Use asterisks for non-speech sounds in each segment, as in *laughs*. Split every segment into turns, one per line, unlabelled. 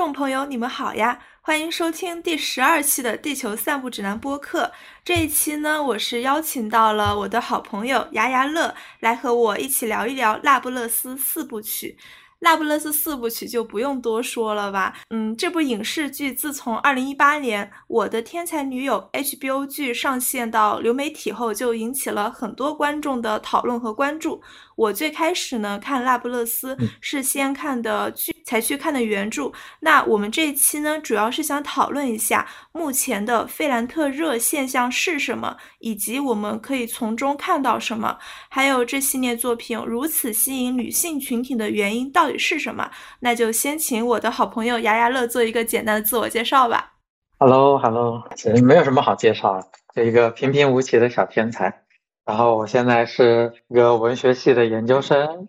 众朋友，你们好呀！欢迎收听第十二期的《地球散步指南》播客。这一期呢，我是邀请到了我的好朋友牙牙乐来和我一起聊一聊《那不勒斯四部曲》。那不勒斯四部曲就不用多说了吧，嗯，这部影视剧自从二零一八年《我的天才女友》HBO 剧上线到流媒体后，就引起了很多观众的讨论和关注。我最开始呢看《那不勒斯》是先看的剧，才去看的原著。那我们这一期呢，主要是想讨论一下目前的费兰特热现象是什么，以及我们可以从中看到什么，还有这系列作品如此吸引女性群体的原因到底是什么？那就先请我的好朋友牙牙乐做一个简单的自我介绍吧。
Hello，Hello，其实没有什么好介绍，就一个平平无奇的小天才。然后我现在是一个文学系的研究生，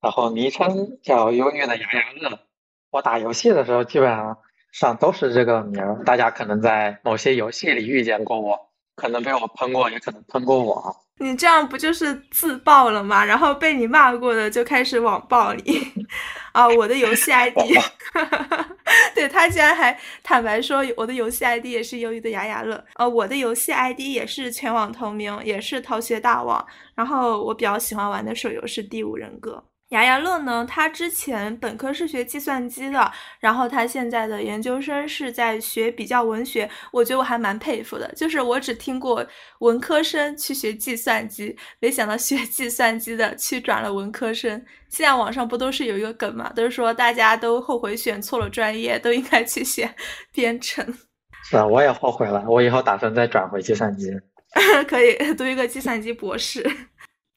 然后昵称叫忧郁的牙牙乐。我打游戏的时候基本上上都是这个名儿，大家可能在某些游戏里遇见过我，可能被我喷过，也可能喷过我。
你这样不就是自爆了吗？然后被你骂过的就开始网暴你 *laughs* 啊！我的游戏 *laughs* ID，*laughs* 对他竟然还坦白说我的游戏 ID 也是鱿鱼的牙牙乐。呃，我的游戏 ID 也是全网同名，也是逃学大王。然后我比较喜欢玩的手游是《第五人格》。牙牙乐呢？他之前本科是学计算机的，然后他现在的研究生是在学比较文学。我觉得我还蛮佩服的，就是我只听过文科生去学计算机，没想到学 *laughs* 计算机的去转了文科生。现在网上不都是有一个梗嘛，都是说大家都后悔选错了专业，都应该去学 *laughs* 编程。
是啊，我也后悔了，我以后打算再转回计算机，*laughs*
可以读一个计算机博士。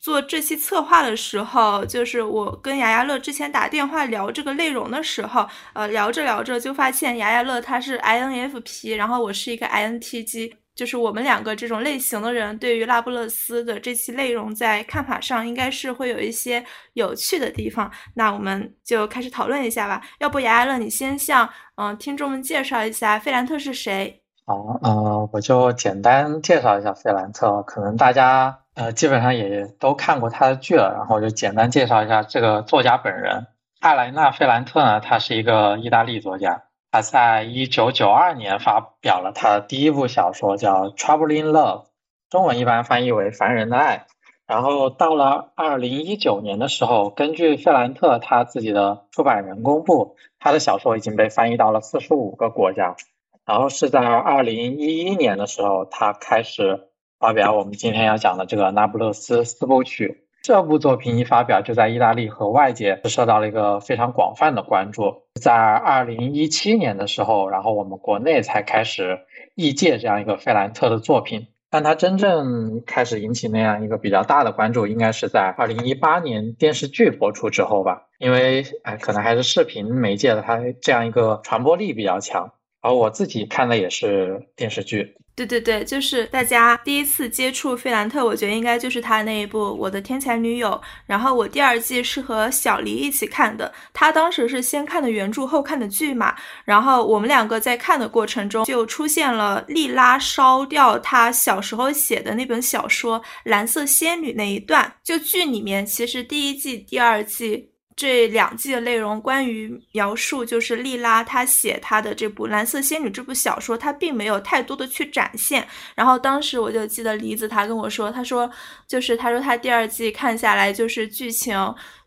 做这期策划的时候，就是我跟牙牙乐之前打电话聊这个内容的时候，呃，聊着聊着就发现牙牙乐他是 INFP，然后我是一个 INTJ，就是我们两个这种类型的人，对于拉布勒斯的这期内容在看法上应该是会有一些有趣的地方。那我们就开始讨论一下吧。要不牙牙乐你先向嗯听众们介绍一下费兰特是谁？
好，呃，我就简单介绍一下费兰特，可能大家。呃，基本上也都看过他的剧了，然后就简单介绍一下这个作家本人。艾莱娜·费兰特呢，他是一个意大利作家，他在一九九二年发表了他的第一部小说，叫《Troubling Love》，中文一般翻译为《烦人的爱》。然后到了二零一九年的时候，根据费兰特他自己的出版人公布，他的小说已经被翻译到了四十五个国家。然后是在二零一一年的时候，他开始。发表我们今天要讲的这个《那不勒斯四部曲》这部作品一发表，就在意大利和外界受到了一个非常广泛的关注。在二零一七年的时候，然后我们国内才开始译介这样一个费兰特的作品，但他真正开始引起那样一个比较大的关注，应该是在二零一八年电视剧播出之后吧？因为哎，可能还是视频媒介的，它这样一个传播力比较强。而我自己看的也是电视剧。
对对对，就是大家第一次接触费兰特，我觉得应该就是他那一部《我的天才女友》。然后我第二季是和小黎一起看的，他当时是先看的原著后看的剧嘛。然后我们两个在看的过程中，就出现了莉拉烧掉他小时候写的那本小说《蓝色仙女》那一段。就剧里面，其实第一季、第二季。这两季的内容，关于描述就是莉拉她写她的这部《蓝色仙女》这部小说，她并没有太多的去展现。然后当时我就记得梨子她跟我说，她说就是她说她第二季看下来就是剧情。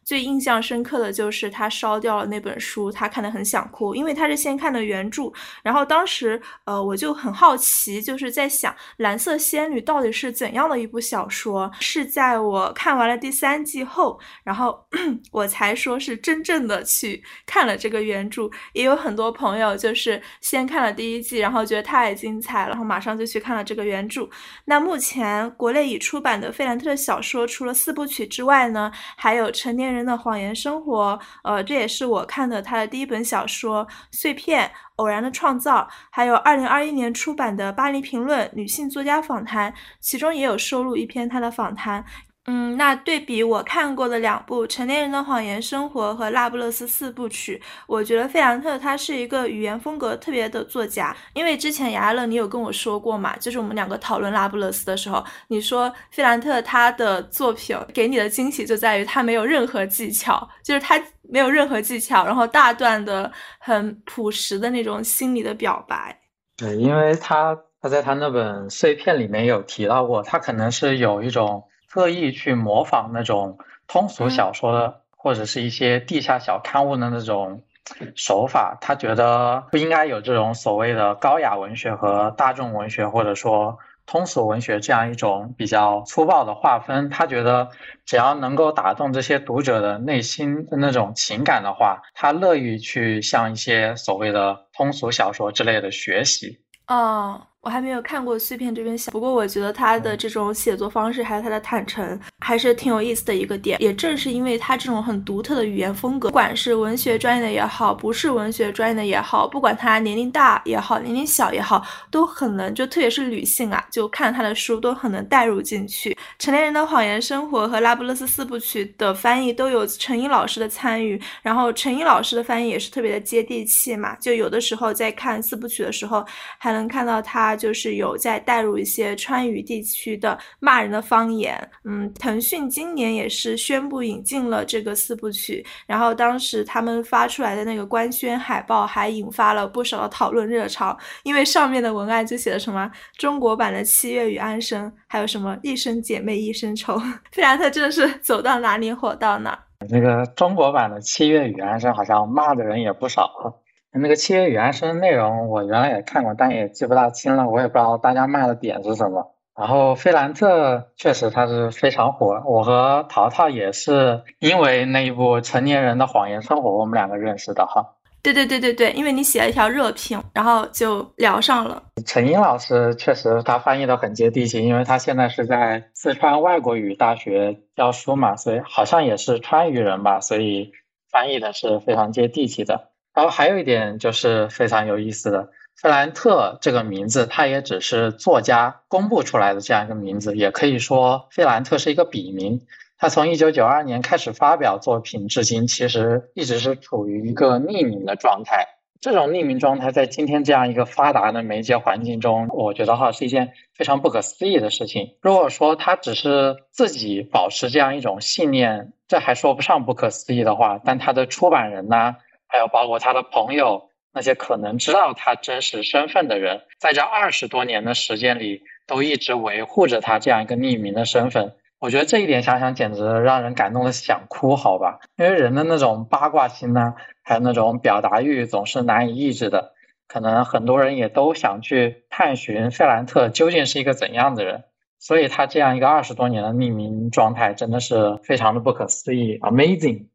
最印象深刻的就是他烧掉了那本书，他看得很想哭，因为他是先看的原著。然后当时，呃，我就很好奇，就是在想《蓝色仙女》到底是怎样的一部小说。是在我看完了第三季后，然后 *clears throat* 我才说是真正的去看了这个原著。也有很多朋友就是先看了第一季，然后觉得太精彩了，然后马上就去看了这个原著。那目前国内已出版的费兰特的小说，除了四部曲之外呢，还有成年人。人的谎言生活，呃，这也是我看的他的第一本小说《碎片偶然的创造》，还有二零二一年出版的《巴黎评论》女性作家访谈，其中也有收录一篇他的访谈。嗯，那对比我看过的两部《成年人的谎言生活》和《那不勒斯四部曲》，我觉得费兰特他是一个语言风格特别的作家。因为之前雅乐你有跟我说过嘛，就是我们两个讨论《那不勒斯》的时候，你说费兰特他的作品给你的惊喜就在于他没有任何技巧，就是他没有任何技巧，然后大段的很朴实的那种心理的表白。
对，因为他他在他那本碎片里面有提到过，他可能是有一种。特意去模仿那种通俗小说或者是一些地下小刊物的那种手法，他觉得不应该有这种所谓的高雅文学和大众文学，或者说通俗文学这样一种比较粗暴的划分。他觉得只要能够打动这些读者的内心的那种情感的话，他乐于去向一些所谓的通俗小说之类的学习。
哦。我还没有看过碎片这边写，不过我觉得他的这种写作方式还有他的坦诚，还是挺有意思的一个点。也正是因为他这种很独特的语言风格，不管是文学专业的也好，不是文学专业的也好，不管他年龄大也好，年龄小也好，都很能就特别是女性啊，就看他的书都很能带入进去。《成年人的谎言生活》和《拉布勒斯四部曲》的翻译都有陈一老师的参与，然后陈一老师的翻译也是特别的接地气嘛，就有的时候在看四部曲的时候，还能看到他。就是有在带入一些川渝地区的骂人的方言，嗯，腾讯今年也是宣布引进了这个四部曲，然后当时他们发出来的那个官宣海报还引发了不少的讨论热潮，因为上面的文案就写的什么中国版的七月与安生，还有什么一生姐妹一生仇，费兰特真的是走到哪里火到哪。
那个中国版的七月与安生好像骂的人也不少。那个《七月与安生》内容我原来也看过，但也记不大清了。我也不知道大家骂的点是什么。然后费兰特确实他是非常火，我和淘淘也是因为那一部《成年人的谎言生活》我们两个认识的哈。
对对对对对，因为你写了一条热评，然后就聊上了。
陈英老师确实他翻译的很接地气，因为他现在是在四川外国语大学教书嘛，所以好像也是川渝人吧，所以翻译的是非常接地气的。然后还有一点就是非常有意思的，费兰特这个名字，他也只是作家公布出来的这样一个名字，也可以说费兰特是一个笔名。他从一九九二年开始发表作品至今，其实一直是处于一个匿名的状态。这种匿名状态在今天这样一个发达的媒介环境中，我觉得哈是一件非常不可思议的事情。如果说他只是自己保持这样一种信念，这还说不上不可思议的话，但他的出版人呢？还有包括他的朋友，那些可能知道他真实身份的人，在这二十多年的时间里，都一直维护着他这样一个匿名的身份。我觉得这一点想想，简直让人感动的想哭，好吧？因为人的那种八卦心呢，还有那种表达欲，总是难以抑制的。可能很多人也都想去探寻费兰特究竟是一个怎样的人，所以他这样一个二十多年的匿名状态，真的是非常的不可思议，amazing。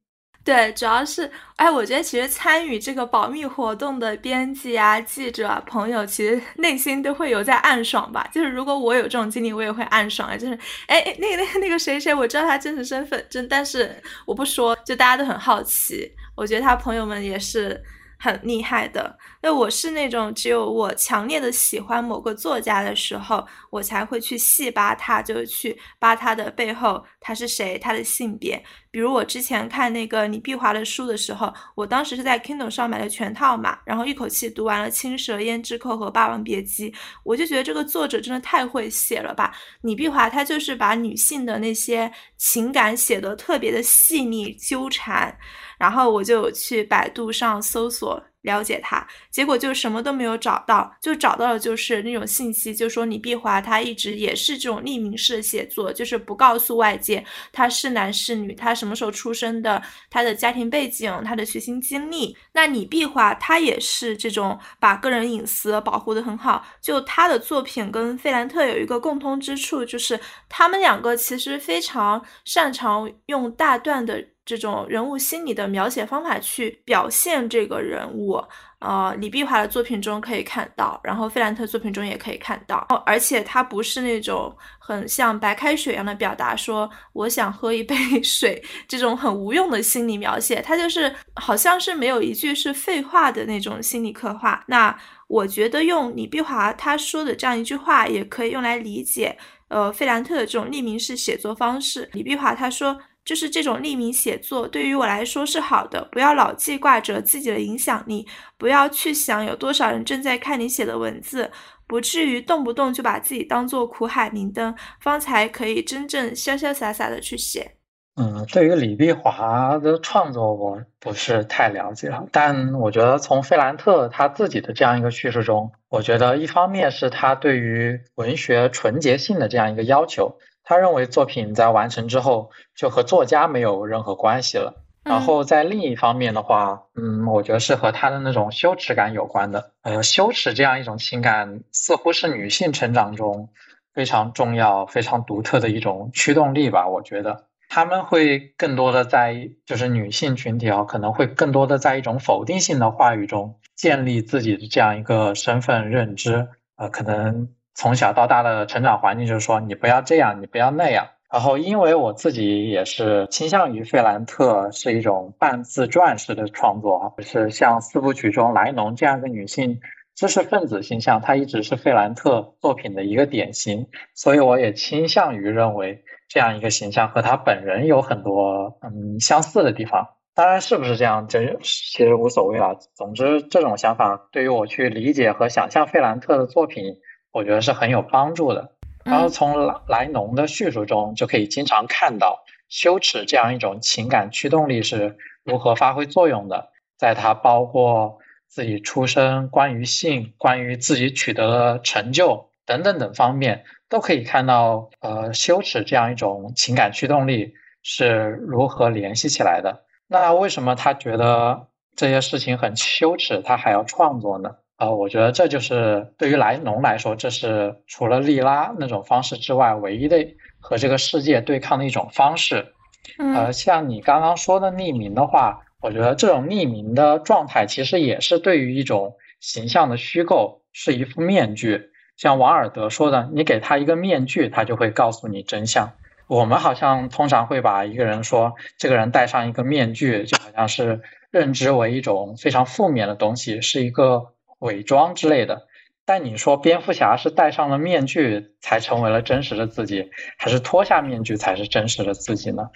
对，主要是，哎，我觉得其实参与这个保密活动的编辑啊、记者啊、朋友，其实内心都会有在暗爽吧。就是如果我有这种经历，我也会暗爽啊。就是，哎，那个、那个、那个谁谁，我知道他真实身份，真，但是我不说，就大家都很好奇。我觉得他朋友们也是。很厉害的，那我是那种只有我强烈的喜欢某个作家的时候，我才会去细扒他，就是去扒他的背后，他是谁，他的性别。比如我之前看那个李碧华的书的时候，我当时是在 Kindle 上买的全套嘛，然后一口气读完了《青蛇》《胭脂扣》和《霸王别姬》，我就觉得这个作者真的太会写了吧。李碧华他就是把女性的那些情感写得特别的细腻纠缠。然后我就去百度上搜索。了解他，结果就什么都没有找到，就找到了就是那种信息，就说李碧华他一直也是这种匿名式写作，就是不告诉外界他是男是女，他什么时候出生的，他的家庭背景，他的学习经历。那李碧华他也是这种把个人隐私保护的很好，就他的作品跟费兰特有一个共通之处，就是他们两个其实非常擅长用大段的。这种人物心理的描写方法去表现这个人物，呃，李碧华的作品中可以看到，然后费兰特作品中也可以看到，哦而且他不是那种很像白开水一样的表达，说我想喝一杯 *laughs* 水这种很无用的心理描写，他就是好像是没有一句是废话的那种心理刻画。那我觉得用李碧华他说的这样一句话，也可以用来理解，呃，费兰特的这种匿名式写作方式。李碧华他说。就是这种匿名写作对于我来说是好的，不要老记挂着自己的影响力，不要去想有多少人正在看你写的文字，不至于动不动就把自己当做苦海明灯，方才可以真正潇潇洒洒的去写。
嗯，对于李碧华的创作，我不是太了解了，但我觉得从费兰特他自己的这样一个叙事中，我觉得一方面是他对于文学纯洁性的这样一个要求。他认为作品在完成之后就和作家没有任何关系了。然后在另一方面的话，嗯，我觉得是和他的那种羞耻感有关的。呃，羞耻这样一种情感，似乎是女性成长中非常重要、非常独特的一种驱动力吧。我觉得他们会更多的在，就是女性群体啊，可能会更多的在一种否定性的话语中建立自己的这样一个身份认知。呃，可能。从小到大的成长环境就是说，你不要这样，你不要那样。然后，因为我自己也是倾向于费兰特是一种半自传式的创作啊，是像四部曲中莱农这样一个女性知识分子形象，她一直是费兰特作品的一个典型。所以，我也倾向于认为这样一个形象和她本人有很多嗯相似的地方。当然，是不是这样，这其实无所谓了。总之，这种想法对于我去理解和想象费兰特的作品。我觉得是很有帮助的。然后从莱莱农的叙述中，就可以经常看到羞耻这样一种情感驱动力是如何发挥作用的。在它包括自己出身、关于性、关于自己取得的成就等等等方面，都可以看到，呃，羞耻这样一种情感驱动力是如何联系起来的。那为什么他觉得这些事情很羞耻，他还要创作呢？呃，我觉得这就是对于莱农来说，这是除了利拉那种方式之外，唯一的和这个世界对抗的一种方式。呃，像你刚刚说的匿名的话，我觉得这种匿名的状态其实也是对于一种形象的虚构，是一副面具。像王尔德说的，你给他一个面具，他就会告诉你真相。我们好像通常会把一个人说这个人戴上一个面具，就好像是认知为一种非常负面的东西，是一个。伪装之类的，但你说蝙蝠侠是戴上了面具才成为了真实的自己，还是脱下面具才是真实的自己呢？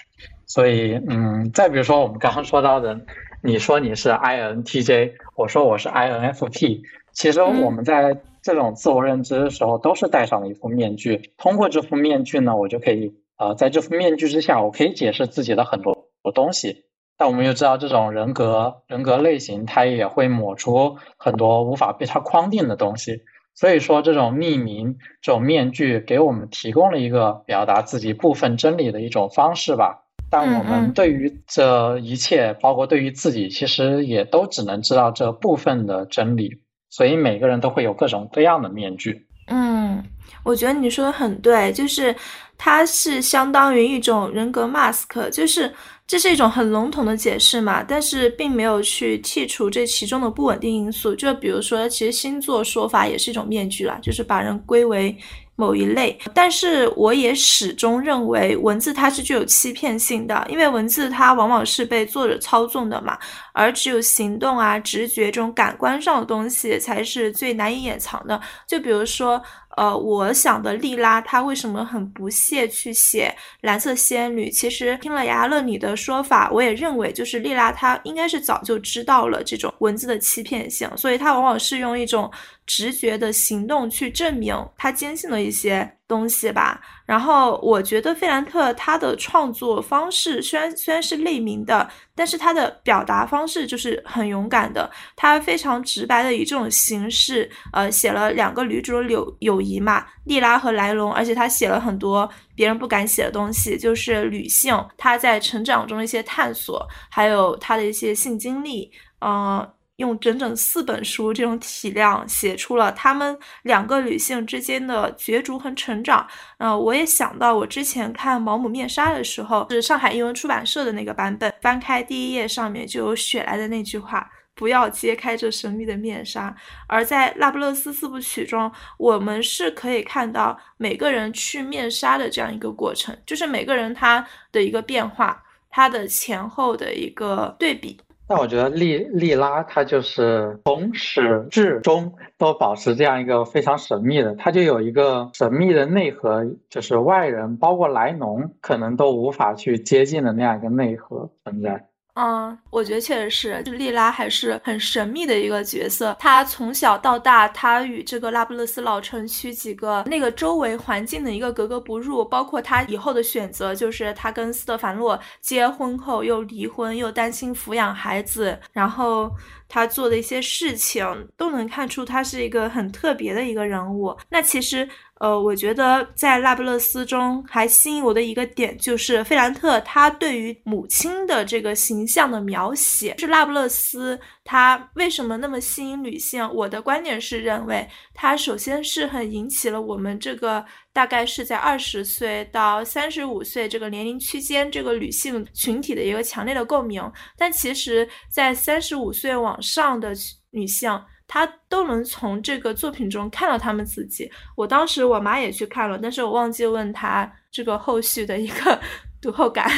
所以，嗯，再比如说我们刚刚说到的，你说你是 INTJ，我说我是 INFP，其实我们在这种自我认知的时候都是戴上了一副面具，通过这副面具呢，我就可以，呃，在这副面具之下，我可以解释自己的很多东西。但我们又知道，这种人格人格类型，它也会抹除很多无法被它框定的东西。所以说，这种匿名、这种面具，给我们提供了一个表达自己部分真理的一种方式吧。但我们对于这一切，包括对于自己，其实也都只能知道这部分的真理。所以每个人都会有各种各样的面具。
嗯，我觉得你说的很对，就是它是相当于一种人格 mask，就是。这是一种很笼统的解释嘛，但是并没有去剔除这其中的不稳定因素。就比如说，其实星座说法也是一种面具啦，就是把人归为某一类。但是我也始终认为，文字它是具有欺骗性的，因为文字它往往是被作者操纵的嘛，而只有行动啊、直觉这种感官上的东西才是最难以掩藏的。就比如说。呃，我想的莉拉，她为什么很不屑去写蓝色仙女？其实听了牙乐你的说法，我也认为，就是莉拉她应该是早就知道了这种文字的欺骗性，所以她往往是用一种。直觉的行动去证明他坚信了一些东西吧。然后我觉得费兰特他的创作方式虽然虽然是类名的，但是他的表达方式就是很勇敢的。他非常直白的以这种形式，呃，写了两个女主的友友谊嘛，莉拉和莱隆。而且他写了很多别人不敢写的东西，就是女性她在成长中的一些探索，还有她的一些性经历，嗯。用整整四本书这种体量写出了他们两个女性之间的角逐和成长。呃，我也想到我之前看《毛姆面纱》的时候，是上海译文出版社的那个版本，翻开第一页上面就有雪莱的那句话：“不要揭开这神秘的面纱。而在《那不勒斯四部曲》中，我们是可以看到每个人去面纱的这样一个过程，就是每个人他的一个变化，他的前后的一个对比。
但我觉得莉莉拉她就是从始至终都保持这样一个非常神秘的，她就有一个神秘的内核，就是外人包括莱农可能都无法去接近的那样一个内核存在。
嗯，我觉得确实是，就莉拉还是很神秘的一个角色。她从小到大，她与这个拉布勒斯老城区几个那个周围环境的一个格格不入，包括她以后的选择，就是她跟斯特凡洛结婚后又离婚，又担心抚养孩子，然后她做的一些事情，都能看出她是一个很特别的一个人物。那其实。呃，我觉得在那不勒斯中还吸引我的一个点就是费兰特他对于母亲的这个形象的描写。是那不勒斯他为什么那么吸引女性？我的观点是认为，他首先是很引起了我们这个大概是在二十岁到三十五岁这个年龄区间这个女性群体的一个强烈的共鸣。但其实，在三十五岁往上的女性。他都能从这个作品中看到他们自己。我当时我妈也去看了，但是我忘记问他这个后续的一个 *laughs* 读后感。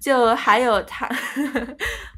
就还有他，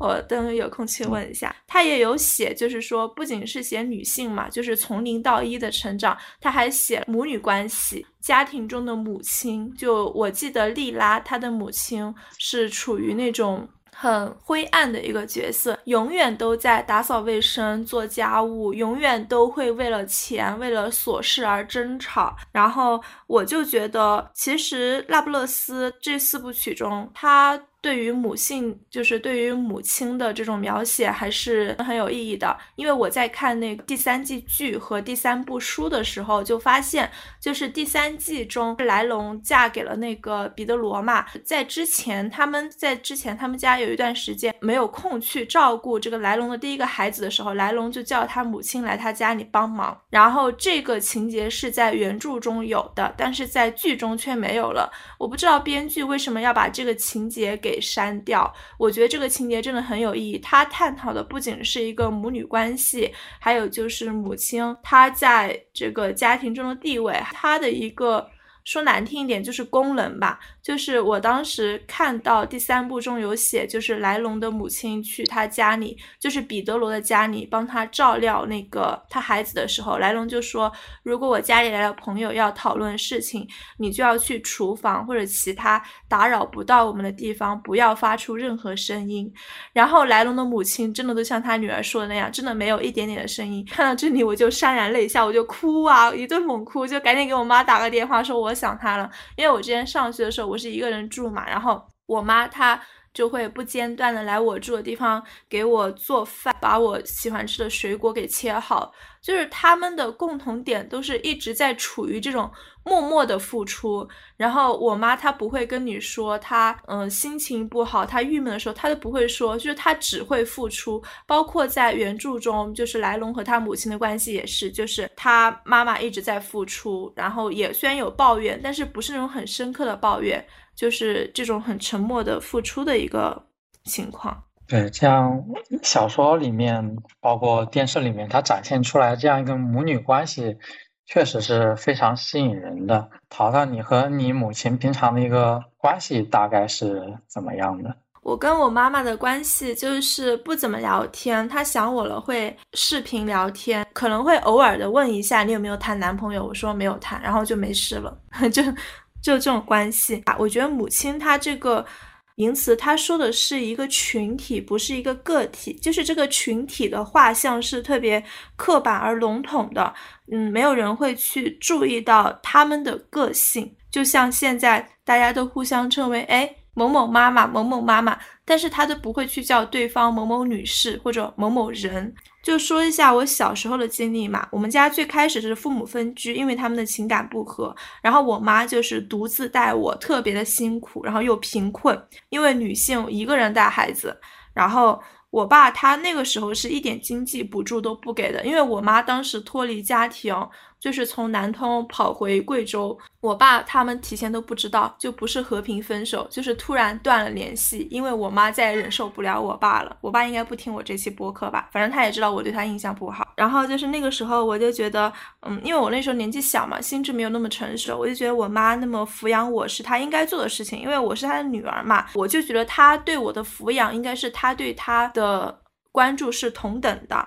我等有空去问一下。他也有写，就是说不仅是写女性嘛，就是从零到一的成长，他还写母女关系，家庭中的母亲。就我记得莉拉，她的母亲是处于那种。很灰暗的一个角色，永远都在打扫卫生、做家务，永远都会为了钱、为了琐事而争吵。然后我就觉得，其实《那不勒斯》这四部曲中，他。对于母性，就是对于母亲的这种描写，还是很有意义的。因为我在看那个第三季剧和第三部书的时候，就发现，就是第三季中莱龙嫁给了那个彼得罗嘛，在之前他们在之前他们家有一段时间没有空去照顾这个莱龙的第一个孩子的时候，莱龙就叫他母亲来他家里帮忙。然后这个情节是在原著中有的，但是在剧中却没有了。我不知道编剧为什么要把这个情节给。删掉，我觉得这个情节真的很有意义。他探讨的不仅是一个母女关系，还有就是母亲她在这个家庭中的地位，她的一个。说难听一点就是功能吧，就是我当时看到第三部中有写，就是莱龙的母亲去他家里，就是彼得罗的家里帮他照料那个他孩子的时候，莱龙就说，如果我家里来了朋友要讨论事情，你就要去厨房或者其他打扰不到我们的地方，不要发出任何声音。然后莱龙的母亲真的都像他女儿说的那样，真的没有一点点的声音。看到这里我就潸然泪下，我就哭啊，一顿猛哭，就赶紧给我妈打个电话说我。想他了，因为我之前上学的时候，我是一个人住嘛，然后我妈她就会不间断的来我住的地方给我做饭，把我喜欢吃的水果给切好。就是他们的共同点都是一直在处于这种默默的付出，然后我妈她不会跟你说她嗯心情不好，她郁闷的时候她都不会说，就是她只会付出。包括在原著中，就是莱龙和他母亲的关系也是，就是他妈妈一直在付出，然后也虽然有抱怨，但是不是那种很深刻的抱怨，就是这种很沉默的付出的一个情况。
对，这样小说里面，包括电视里面，它展现出来这样一个母女关系，确实是非常吸引人的。淘淘，你和你母亲平常的一个关系大概是怎么样的？
我跟我妈妈的关系就是不怎么聊天，她想我了会视频聊天，可能会偶尔的问一下你有没有谈男朋友，我说没有谈，然后就没事了，*laughs* 就就这种关系啊。我觉得母亲她这个。名词，她说的是一个群体，不是一个个体。就是这个群体的画像是特别刻板而笼统的，嗯，没有人会去注意到他们的个性。就像现在大家都互相称为，哎。某某妈妈，某某妈妈，但是他都不会去叫对方某某女士或者某某人。就说一下我小时候的经历嘛，我们家最开始是父母分居，因为他们的情感不和，然后我妈就是独自带我，特别的辛苦，然后又贫困，因为女性一个人带孩子，然后。我爸他那个时候是一点经济补助都不给的，因为我妈当时脱离家庭，就是从南通跑回贵州，我爸他们提前都不知道，就不是和平分手，就是突然断了联系，因为我妈再也忍受不了我爸了。我爸应该不听我这期播客吧，反正他也知道我对他印象不好。然后就是那个时候，我就觉得，嗯，因为我那时候年纪小嘛，心智没有那么成熟，我就觉得我妈那么抚养我是她应该做的事情，因为我是她的女儿嘛，我就觉得她对我的抚养应该是她对她的关注是同等的。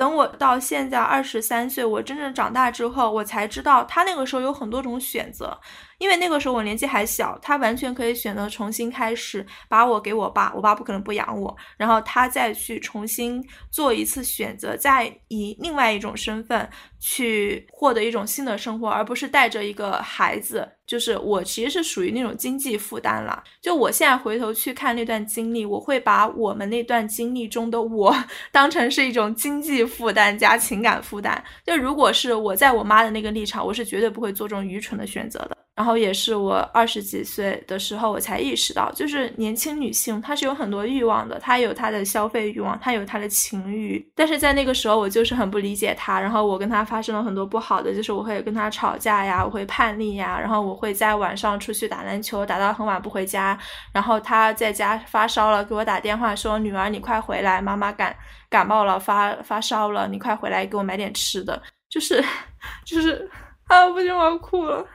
等我到现在二十三岁，我真正长大之后，我才知道他那个时候有很多种选择。因为那个时候我年纪还小，他完全可以选择重新开始，把我给我爸，我爸不可能不养我，然后他再去重新做一次选择，再以另外一种身份去获得一种新的生活，而不是带着一个孩子。就是我其实是属于那种经济负担了。就我现在回头去看那段经历，我会把我们那段经历中的我 *laughs* 当成是一种经济负担加情感负担。就如果是我在我妈的那个立场，我是绝对不会做这种愚蠢的选择的。然后也是我二十几岁的时候，我才意识到，就是年轻女性她是有很多欲望的，她有她的消费欲望，她有她的情欲。但是在那个时候，我就是很不理解她，然后我跟她发生了很多不好的，就是我会跟她吵架呀，我会叛逆呀，然后我会在晚上出去打篮球，打到很晚不回家，然后她在家发烧了，给我打电话说：“女儿，你快回来，妈妈感感冒了，发发烧了，你快回来给我买点吃的。”就是 *laughs* 就是 *laughs* 啊，不行，我要哭了。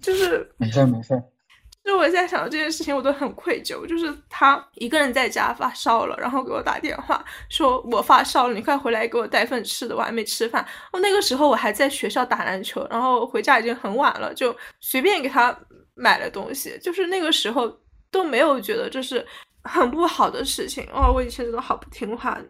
就是
没事没事，
就我现在想到这件事情，我都很愧疚。就是他一个人在家发烧了，然后给我打电话说：“我发烧了，你快回来给我带份吃的，我还没吃饭。”哦，那个时候我还在学校打篮球，然后回家已经很晚了，就随便给他买了东西。就是那个时候都没有觉得这是很不好的事情。哦，我以前真的好不听话，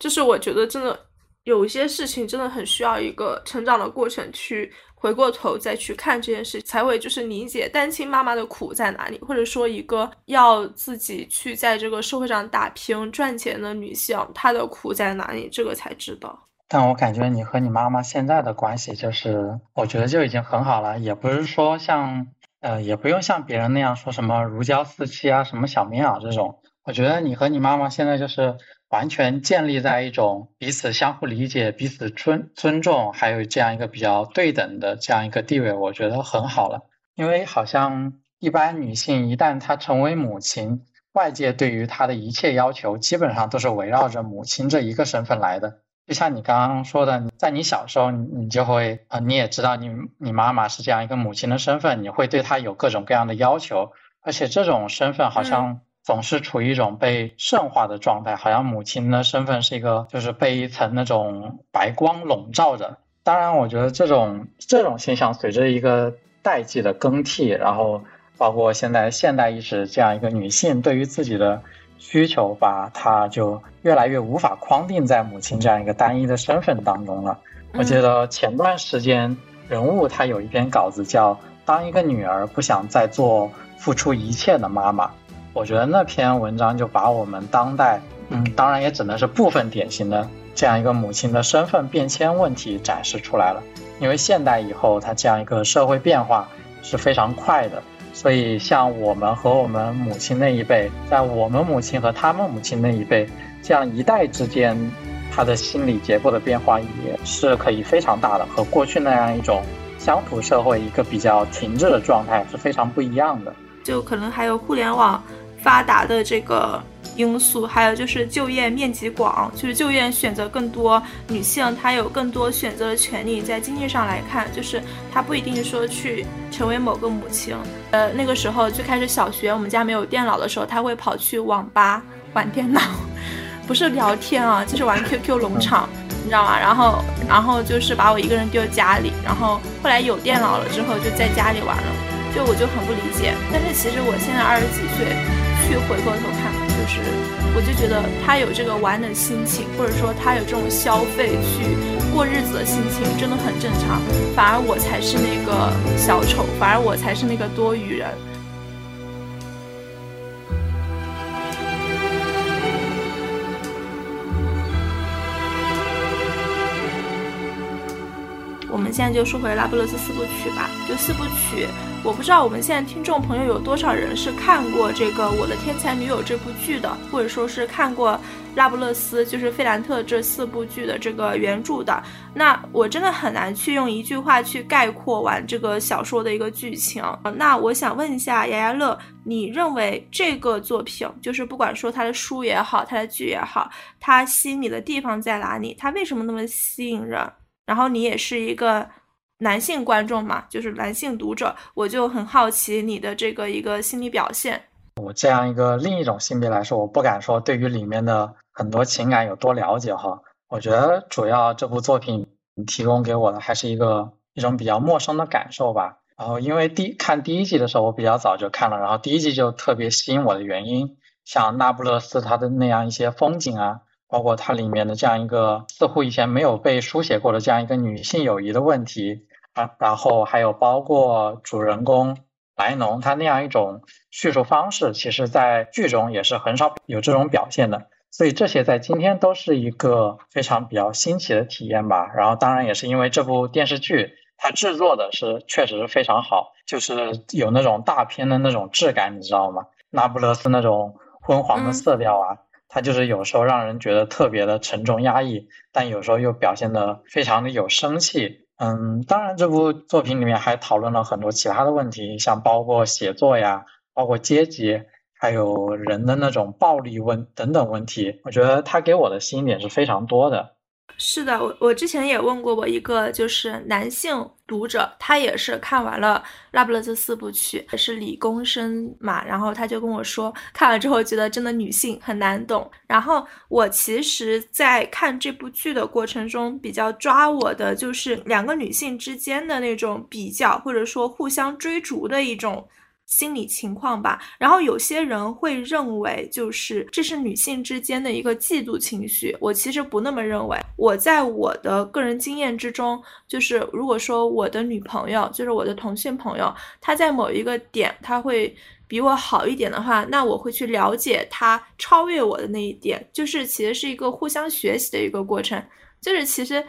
就是我觉得真的有一些事情真的很需要一个成长的过程去。回过头再去看这件事，才会就是理解单亲妈妈的苦在哪里，或者说一个要自己去在这个社会上打拼赚钱的女性，她的苦在哪里，这个才知道。
但我感觉你和你妈妈现在的关系，就是我觉得就已经很好了，也不是说像呃，也不用像别人那样说什么如胶似漆啊，什么小棉袄这种。我觉得你和你妈妈现在就是。完全建立在一种彼此相互理解、彼此尊尊重，还有这样一个比较对等的这样一个地位，我觉得很好了。因为好像一般女性一旦她成为母亲，外界对于她的一切要求基本上都是围绕着母亲这一个身份来的。就像你刚刚说的，在你小时候，你就会啊，你也知道你你妈妈是这样一个母亲的身份，你会对她有各种各样的要求，而且这种身份好像。总是处于一种被圣化的状态，好像母亲的身份是一个，就是被一层那种白光笼罩着。当然，我觉得这种这种现象随着一个代际的更替，然后包括现在现代意识这样一个女性对于自己的需求，吧她就越来越无法框定在母亲这样一个单一的身份当中了。我记得前段时间人物他有一篇稿子叫《当一个女儿不想再做付出一切的妈妈》。我觉得那篇文章就把我们当代，嗯，当然也只能是部分典型的这样一个母亲的身份变迁问题展示出来了。因为现代以后，它这样一个社会变化是非常快的，所以像我们和我们母亲那一辈，在我们母亲和他们母亲那一辈，这样一代之间，他的心理结构的变化也是可以非常大的，和过去那样一种乡土社会一个比较停滞的状态是非常不一样的。
就可能还有互联网。发达的这个因素，还有就是就业面积广，就是就业选择更多，女性她有更多选择的权利。在经济上来看，就是她不一定说去成为某个母亲。呃，那个时候最开始小学，我们家没有电脑的时候，她会跑去网吧玩电脑，*laughs* 不是聊天啊，就是玩 QQ 农场，你知道吗？然后，然后就是把我一个人丢家里，然后后来有电脑了之后，就在家里玩了，就我就很不理解。但是其实我现在二十几岁。去回过头看，就是我就觉得他有这个玩的心情，或者说他有这种消费去过日子的心情，真的很正常。反而我才是那个小丑，反而我才是那个多余人。我们现在就说回《拉布勒斯四部曲》吧。就四部曲，我不知道我们现在听众朋友有多少人是看过这个《我的天才女友》这部剧的，或者说是看过。拉布勒斯就是费兰特这四部剧的这个原著的，那我真的很难去用一句话去概括完这个小说的一个剧情。那我想问一下牙牙乐，你认为这个作品，就是不管说他的书也好，他的剧也好，它吸引你的地方在哪里？它为什么那么吸引人？然后你也是一个男性观众嘛，就是男性读者，我就很好奇你的这个一个心理表现。
我这样一个另一种性别来说，我不敢说对于里面的。很多情感有多了解哈？我觉得主要这部作品提供给我的还是一个一种比较陌生的感受吧。然后因为第看第一季的时候我比较早就看了，然后第一季就特别吸引我的原因，像那不勒斯它的那样一些风景啊，包括它里面的这样一个似乎以前没有被书写过的这样一个女性友谊的问题啊，然后还有包括主人公白农他那样一种叙述方式，其实在剧中也是很少有这种表现的。所以这些在今天都是一个非常比较新奇的体验吧。然后当然也是因为这部电视剧它制作的是确实是非常好，就是有那种大片的那种质感，你知道吗？那不勒斯那种昏黄的色调啊，他就是有时候让人觉得特别的沉重压抑，但有时候又表现的非常的有生气。嗯，当然这部作品里面还讨论了很多其他的问题，像包括写作呀，包括阶级。还有人的那种暴力问等等问题，我觉得他给我的吸引点是非常多的。
是的，我我之前也问过我一个就是男性读者，他也是看完了《拉布勒斯四部曲》，也是理工生嘛，然后他就跟我说，看了之后觉得真的女性很难懂。然后我其实，在看这部剧的过程中，比较抓我的就是两个女性之间的那种比较，或者说互相追逐的一种。心理情况吧，然后有些人会认为，就是这是女性之间的一个嫉妒情绪。我其实不那么认为。我在我的个人经验之中，就是如果说我的女朋友，就是我的同性朋友，她在某一个点，她会比我好一点的话，那我会去了解她超越我的那一点，就是其实是一个互相学习的一个过程，就是其实。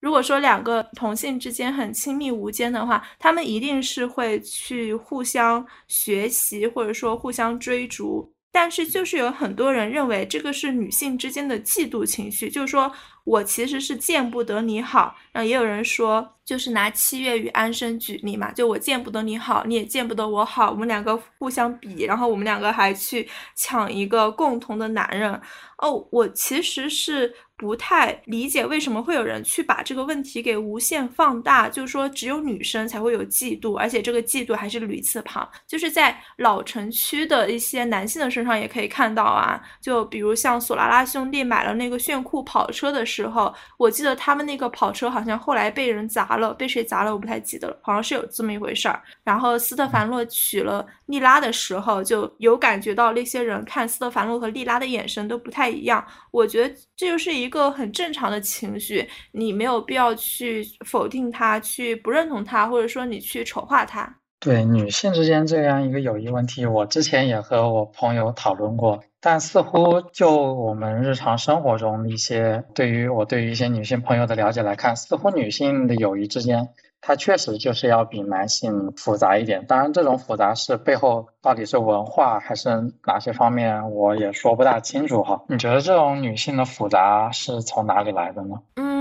如果说两个同性之间很亲密无间的话，他们一定是会去互相学习，或者说互相追逐。但是就是有很多人认为这个是女性之间的嫉妒情绪，就是说我其实是见不得你好。然后也有人说，就是拿七月与安生举例嘛，就我见不得你好，你也见不得我好，我们两个互相比，然后我们两个还去抢一个共同的男人。哦，我其实是。不太理解为什么会有人去把这个问题给无限放大，就是说只有女生才会有嫉妒，而且这个嫉妒还是屡次旁，就是在老城区的一些男性的身上也可以看到啊。就比如像索拉拉兄弟买了那个炫酷跑车的时候，我记得他们那个跑车好像后来被人砸了，被谁砸了我不太记得了，好像是有这么一回事儿。然后斯特凡洛娶了莉拉的时候，就有感觉到那些人看斯特凡洛和莉拉的眼神都不太一样。我觉得这就是一。一个很正常的情绪，你没有必要去否定他，去不认同他，或者说你去丑化他。
对女性之间这样一个友谊问题，我之前也和我朋友讨论过，但似乎就我们日常生活中一些对于我对于一些女性朋友的了解来看，似乎女性的友谊之间。它确实就是要比男性复杂一点，当然这种复杂是背后到底是文化还是哪些方面，我也说不大清楚哈。你觉得这种女性的复杂是从哪里来的呢？
嗯，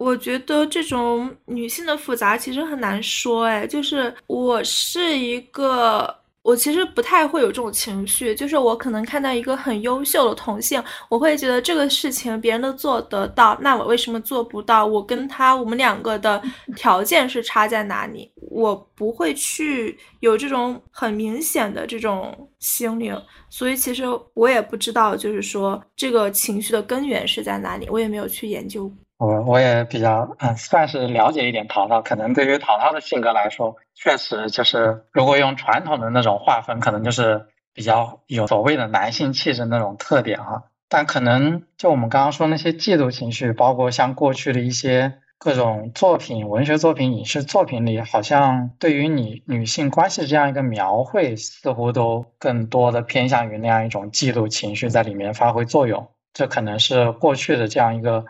我觉得这种女性的复杂其实很难说，哎，就是我是一个。我其实不太会有这种情绪，就是我可能看到一个很优秀的同性，我会觉得这个事情别人都做得到，那我为什么做不到？我跟他，我们两个的 *laughs* 条件是差在哪里？我不会去有这种很明显的这种心灵，所以其实我也不知道，就是说这个情绪的根源是在哪里，我也没有去研究。
我我也比较嗯，算是了解一点淘淘。可能对于淘淘的性格来说，确实就是如果用传统的那种划分，可能就是比较有所谓的男性气质那种特点哈。但可能就我们刚刚说那些嫉妒情绪，包括像过去的一些各种作品、文学作品、影视作品里，好像对于你女性关系这样一个描绘，似乎都更多的偏向于那样一种嫉妒情绪在里面发挥作用。这可能是过去的这样一个。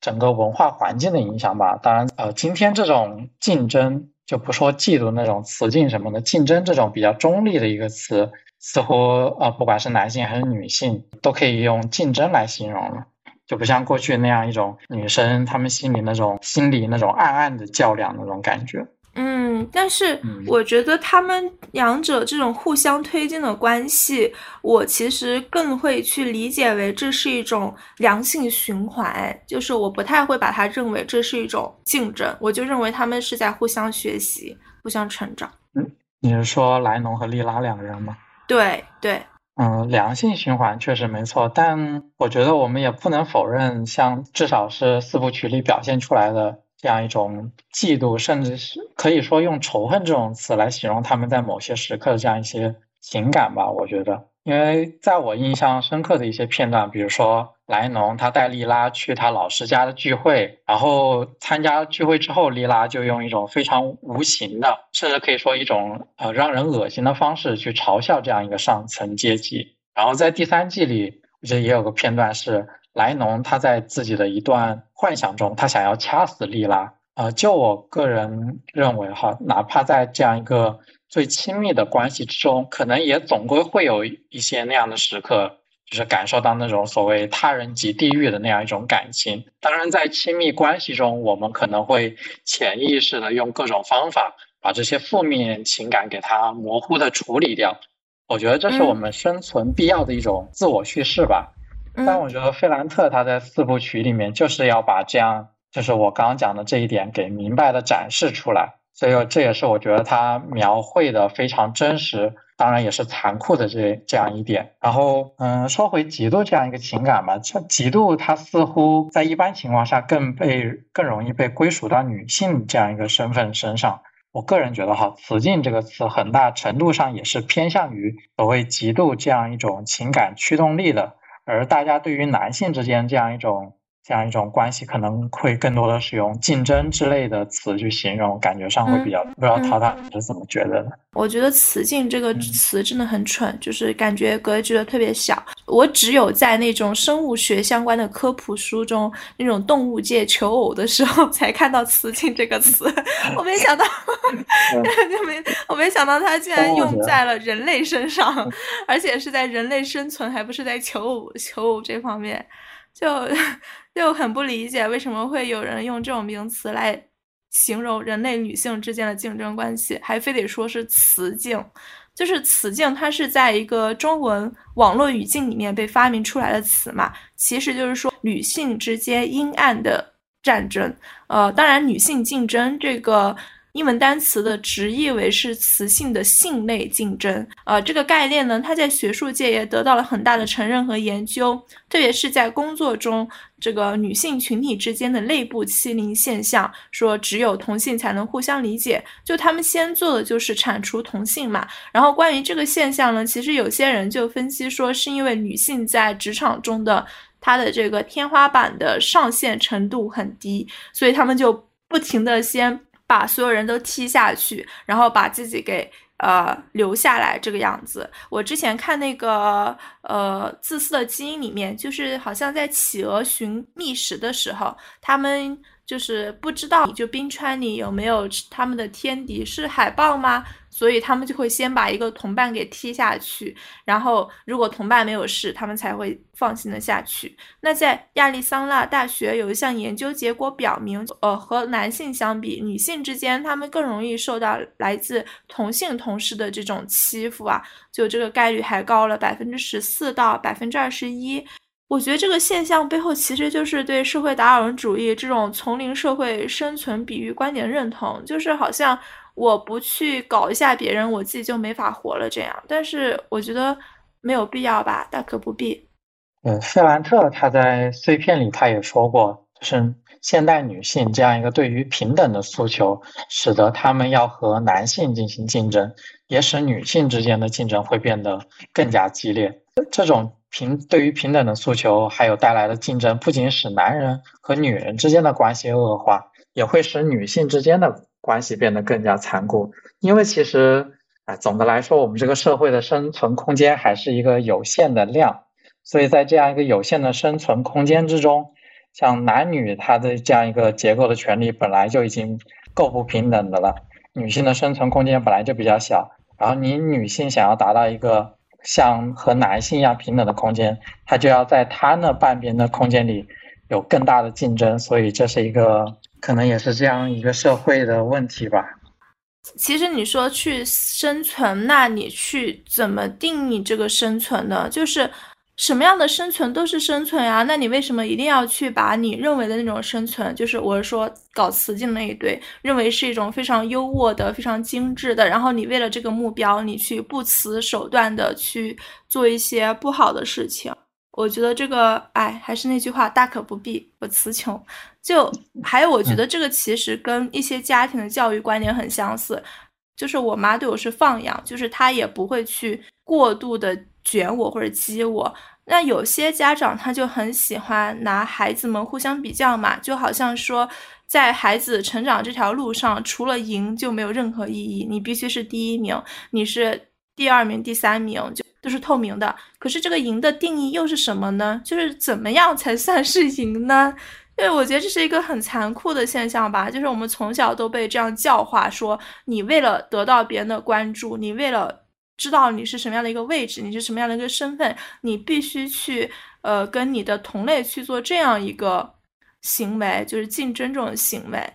整个文化环境的影响吧。当然，呃，今天这种竞争就不说嫉妒那种雌竞什么的，竞争这种比较中立的一个词，似乎呃，不管是男性还是女性，都可以用竞争来形容了。就不像过去那样一种女生她们心里那种心里那种暗暗的较量那种感觉。
嗯，但是我觉得他们两者这种互相推进的关系，我其实更会去理解为这是一种良性循环，就是我不太会把它认为这是一种竞争，我就认为他们是在互相学习、互相成长。
嗯，你是说莱农和莉拉两个人吗？
对对。
嗯，良性循环确实没错，但我觉得我们也不能否认，像至少是四部曲里表现出来的这样一种嫉妒，甚至是可以说用仇恨这种词来形容他们在某些时刻的这样一些情感吧。我觉得，因为在我印象深刻的一些片段，比如说。莱农他带莉拉去他老师家的聚会，然后参加聚会之后，莉拉就用一种非常无形的，甚至可以说一种呃让人恶心的方式去嘲笑这样一个上层阶级。然后在第三季里，我觉得也有个片段是莱农他在自己的一段幻想中，他想要掐死莉拉。呃，就我个人认为哈，哪怕在这样一个最亲密的关系之中，可能也总归会有一些那样的时刻。就是感受到那种所谓他人即地狱的那样一种感情。当然，在亲密关系中，我们可能会潜意识的用各种方法把这些负面情感给它模糊的处理掉。我觉得这是我们生存必要的一种自我叙事吧。但我觉得费兰特他在四部曲里面就是要把这样，就是我刚刚讲的这一点给明白的展示出来。所以这也是我觉得他描绘的非常真实。当然也是残酷的这这样一点，然后嗯，说回嫉妒这样一个情感吧，这嫉妒它似乎在一般情况下更被更容易被归属到女性这样一个身份身上。我个人觉得哈，雌竞这个词很大程度上也是偏向于所谓嫉妒这样一种情感驱动力的，而大家对于男性之间这样一种。这样一种关系可能会更多的使用竞争之类的词去形容，感觉上会比较不知道涛涛是怎么觉得的？
我觉得“雌竞”这个词真的很蠢，就是感觉格局的特别小。我只有在那种生物学相关的科普书中，那种动物界求偶的时候，才看到“雌竞”这个词。我没想到 *laughs* *laughs* 就没我没想到它竟然用在了人类身上，而且是在人类生存，还不是在求偶求偶这方面，就。就很不理解为什么会有人用这种名词来形容人类女性之间的竞争关系，还非得说是雌竞。就是雌竞，它是在一个中文网络语境里面被发明出来的词嘛，其实就是说女性之间阴暗的战争。呃，当然，女性竞争这个。英文单词的直译为是雌性的性内竞争，呃，这个概念呢，它在学术界也得到了很大的承认和研究，特别是在工作中，这个女性群体之间的内部欺凌现象，说只有同性才能互相理解，就他们先做的就是铲除同性嘛。然后关于这个现象呢，其实有些人就分析说，是因为女性在职场中的她的这个天花板的上限程度很低，所以他们就不停的先。把所有人都踢下去，然后把自己给呃留下来这个样子。我之前看那个呃《自私的基因》里面，就是好像在企鹅寻觅食的时候，他们就是不知道就冰川里有没有他们的天敌是海豹吗？所以他们就会先把一个同伴给踢下去，然后如果同伴没有事，他们才会放心的下去。那在亚利桑那大学有一项研究结果表明，呃，和男性相比，女性之间他们更容易受到来自同性同事的这种欺负啊，就这个概率还高了百分之十四到百分之二十一。我觉得这个现象背后其实就是对社会达尔文主义这种丛林社会生存比喻观点认同，就是好像。我不去搞一下别人，我自己就没法活了。这样，但是我觉得没有必要吧，大可不必。
呃，费兰特他在碎片里他也说过，就是现代女性这样一个对于平等的诉求，使得他们要和男性进行竞争，也使女性之间的竞争会变得更加激烈。这种平对于平等的诉求，还有带来的竞争，不仅使男人和女人之间的关系恶化，也会使女性之间的。关系变得更加残酷，因为其实，哎，总的来说，我们这个社会的生存空间还是一个有限的量，所以在这样一个有限的生存空间之中，像男女他的这样一个结构的权利本来就已经够不平等的了，女性的生存空间本来就比较小，然后你女性想要达到一个像和男性一样平等的空间，她就要在她那半边的空间里有更大的竞争，所以这是一个可能也是这样一个社会的问题吧。
其实你说去生存，那你去怎么定义这个生存呢？就是什么样的生存都是生存呀。那你为什么一定要去把你认为的那种生存，就是我是说搞雌竞那一堆，认为是一种非常优渥的、非常精致的，然后你为了这个目标，你去不辞手段的去做一些不好的事情？我觉得这个，哎，还是那句话，大可不必。我词穷。就还有，我觉得这个其实跟一些家庭的教育观念很相似。就是我妈对我是放养，就是她也不会去过度的卷我或者激我。那有些家长他就很喜欢拿孩子们互相比较嘛，就好像说，在孩子成长这条路上，除了赢就没有任何意义。你必须是第一名，你是第二名、第三名就。都是透明的，可是这个赢的定义又是什么呢？就是怎么样才算是赢呢？因为，我觉得这是一个很残酷的现象吧。就是我们从小都被这样教化，说你为了得到别人的关注，你为了知道你是什么样的一个位置，你是什么样的一个身份，你必须去呃跟你的同类去做这样一个行为，就是竞争这种行为。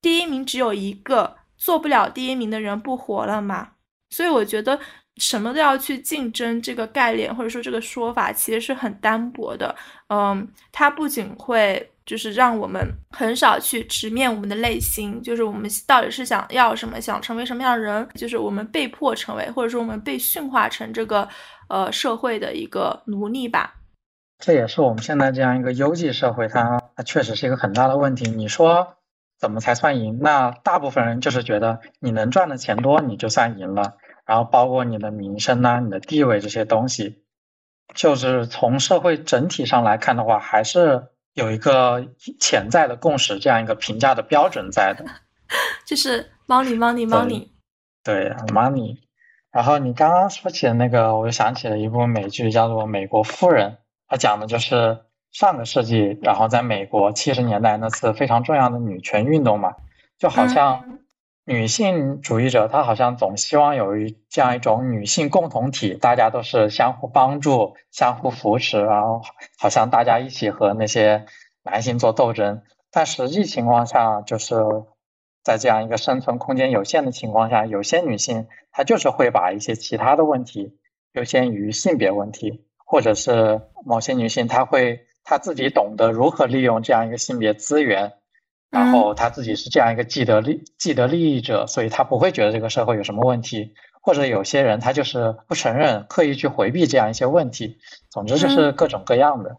第一名只有一个，做不了第一名的人不活了吗？所以我觉得。什么都要去竞争，这个概念或者说这个说法其实是很单薄的。嗯，它不仅会就是让我们很少去直面我们的内心，就是我们到底是想要什么，想成为什么样的人，就是我们被迫成为，或者说我们被驯化成这个呃社会的一个奴隶吧。
这也是我们现在这样一个优绩社会，它它确实是一个很大的问题。你说怎么才算赢？那大部分人就是觉得你能赚的钱多，你就算赢了。然后包括你的名声呐、你的地位这些东西，就是从社会整体上来看的话，还是有一个潜在的共识，这样一个评价的标准在的。*laughs*
就是 money money money。
对 money。然后你刚刚说起的那个，我就想起了一部美剧，叫做《美国夫人》，它讲的就是上个世纪，然后在美国七十年代那次非常重要的女权运动嘛，就好像。女性主义者，她好像总希望有一这样一种女性共同体，大家都是相互帮助、相互扶持，然后好像大家一起和那些男性做斗争。但实际情况下，就是在这样一个生存空间有限的情况下，有些女性她就是会把一些其他的问题优先于性别问题，或者是某些女性她会她自己懂得如何利用这样一个性别资源。然后他自己是这样一个既得利既得利益者，所以他不会觉得这个社会有什么问题，或者有些人他就是不承认，刻意去回避这样一些问题。总之就是各种各样的。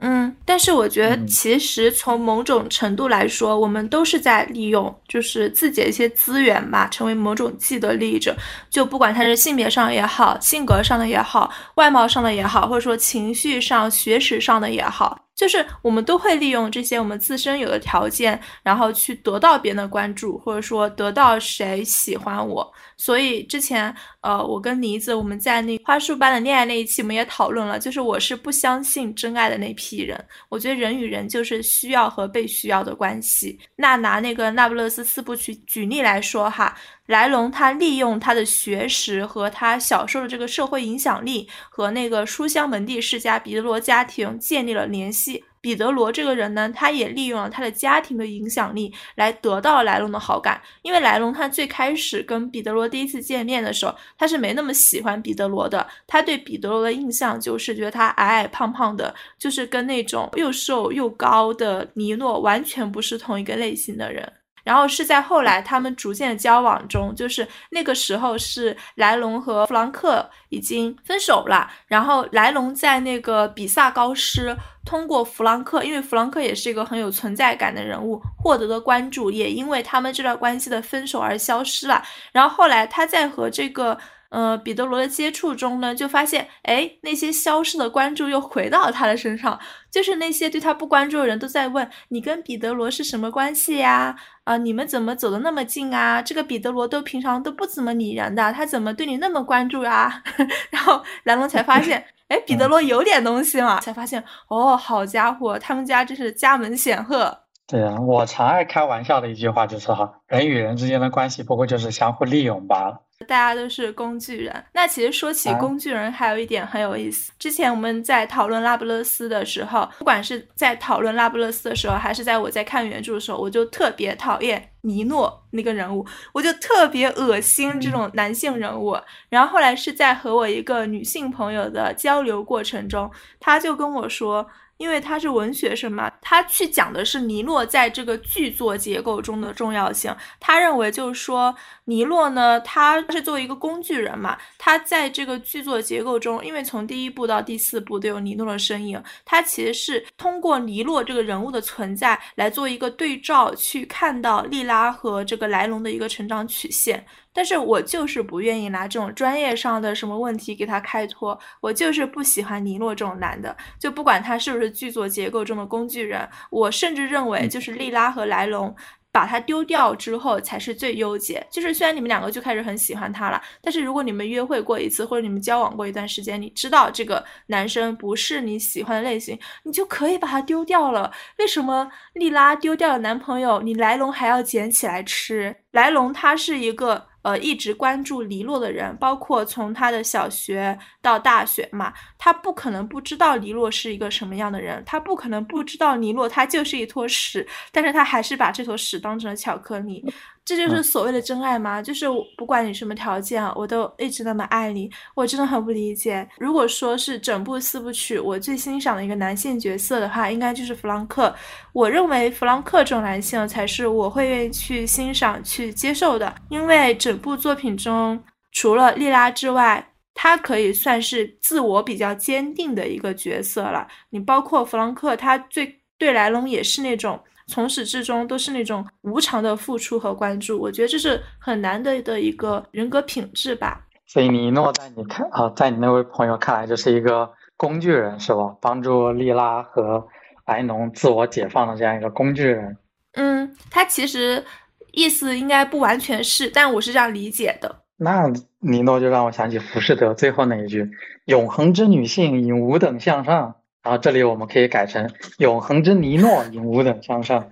嗯，但是我觉得其实从某种程度来说，我们都是在利用就是自己的一些资源吧，成为某种既得利益者。就不管他是性别上也好，性格上的也好，外貌上的也好，或者说情绪上、学识上的也好。就是我们都会利用这些我们自身有的条件，然后去得到别人的关注，或者说得到谁喜欢我。所以之前，呃，我跟妮子我们在那花束般的恋爱那一期，我们也讨论了，就是我是不相信真爱的那批人。我觉得人与人就是需要和被需要的关系。那拿那个那不勒斯四部曲举例来说哈。莱龙他利用他的学识和他小时候的这个社会影响力，和那个书香门第世家彼得罗家庭建立了联系。彼得罗这个人呢，他也利用了他的家庭的影响力，来得到莱龙的好感。因为莱龙他最开始跟彼得罗第一次见面的时候，他是没那么喜欢彼得罗的。他对彼得罗的印象就是觉得他矮矮胖胖的，就是跟那种又瘦又高的尼诺完全不是同一个类型的人。然后是在后来他们逐渐的交往中，就是那个时候是莱龙和弗兰克已经分手了。然后莱龙在那个比萨高师通过弗兰克，因为弗兰克也是一个很有存在感的人物，获得的关注也因为他们这段关系的分手而消失了。然后后来他在和这个。呃，彼得罗的接触中呢，就发现，哎，那些消失的关注又回到了他的身上，就是那些对他不关注的人都在问，你跟彼得罗是什么关系呀？啊，你们怎么走的那么近啊？这个彼得罗都平常都不怎么理人的，他怎么对你那么关注啊？*laughs* 然后蓝龙才发现，*laughs* 哎，彼得罗有点东西嘛，才发现哦，好家伙，他们家真是家门显赫。
对啊，我常爱开玩笑的一句话就是哈，人与人之间的关系不过就是相互利用罢了。
大家都是工具人。那其实说起工具人，还有一点很有意思。之前我们在讨论拉布勒斯的时候，不管是在讨论拉布勒斯的时候，还是在我在看原著的时候，我就特别讨厌尼诺那个人物，我就特别恶心这种男性人物。然后后来是在和我一个女性朋友的交流过程中，她就跟我说。因为他是文学生嘛，他去讲的是尼诺在这个剧作结构中的重要性。他认为就是说，尼诺呢，他是作为一个工具人嘛，他在这个剧作结构中，因为从第一部到第四部都有尼诺的身影，他其实是通过尼诺这个人物的存在来做一个对照，去看到莉拉和这个莱隆的一个成长曲线。但是我就是不愿意拿这种专业上的什么问题给他开脱，我就是不喜欢尼诺这种男的，就不管他是不是剧作结构中的工具人，我甚至认为就是莉拉和莱龙把他丢掉之后才是最优解。就是虽然你们两个就开始很喜欢他了，但是如果你们约会过一次或者你们交往过一段时间，你知道这个男生不是你喜欢的类型，你就可以把他丢掉了。为什么莉拉丢掉了男朋友，你莱龙还要捡起来吃？莱龙他是一个。呃，一直关注黎洛的人，包括从他的小学到大学嘛，他不可能不知道黎洛是一个什么样的人，他不可能不知道黎洛他就是一坨屎，但是他还是把这坨屎当成了巧克力。这就是所谓的真爱吗？就是不管你什么条件，我都一直那么爱你。我真的很不理解。如果说是整部四部曲我最欣赏的一个男性角色的话，应该就是弗朗克。我认为弗朗克这种男性才是我会愿意去欣赏、去接受的。因为整部作品中，除了莉拉之外，他可以算是自我比较坚定的一个角色了。你包括弗朗克，他最对莱龙也是那种。从始至终都是那种无偿的付出和关注，我觉得这是很难得的一个人格品质吧。
所以尼诺在你看啊，在你那位朋友看来就是一个工具人是吧？帮助莉拉和白农自我解放的这样一个工具人。
嗯，他其实意思应该不完全是，但我是这样理解的。
那尼诺就让我想起浮士德最后那一句：“永恒之女性引吾等向上。”然后这里我们可以改成“永恒之尼诺引吾等相上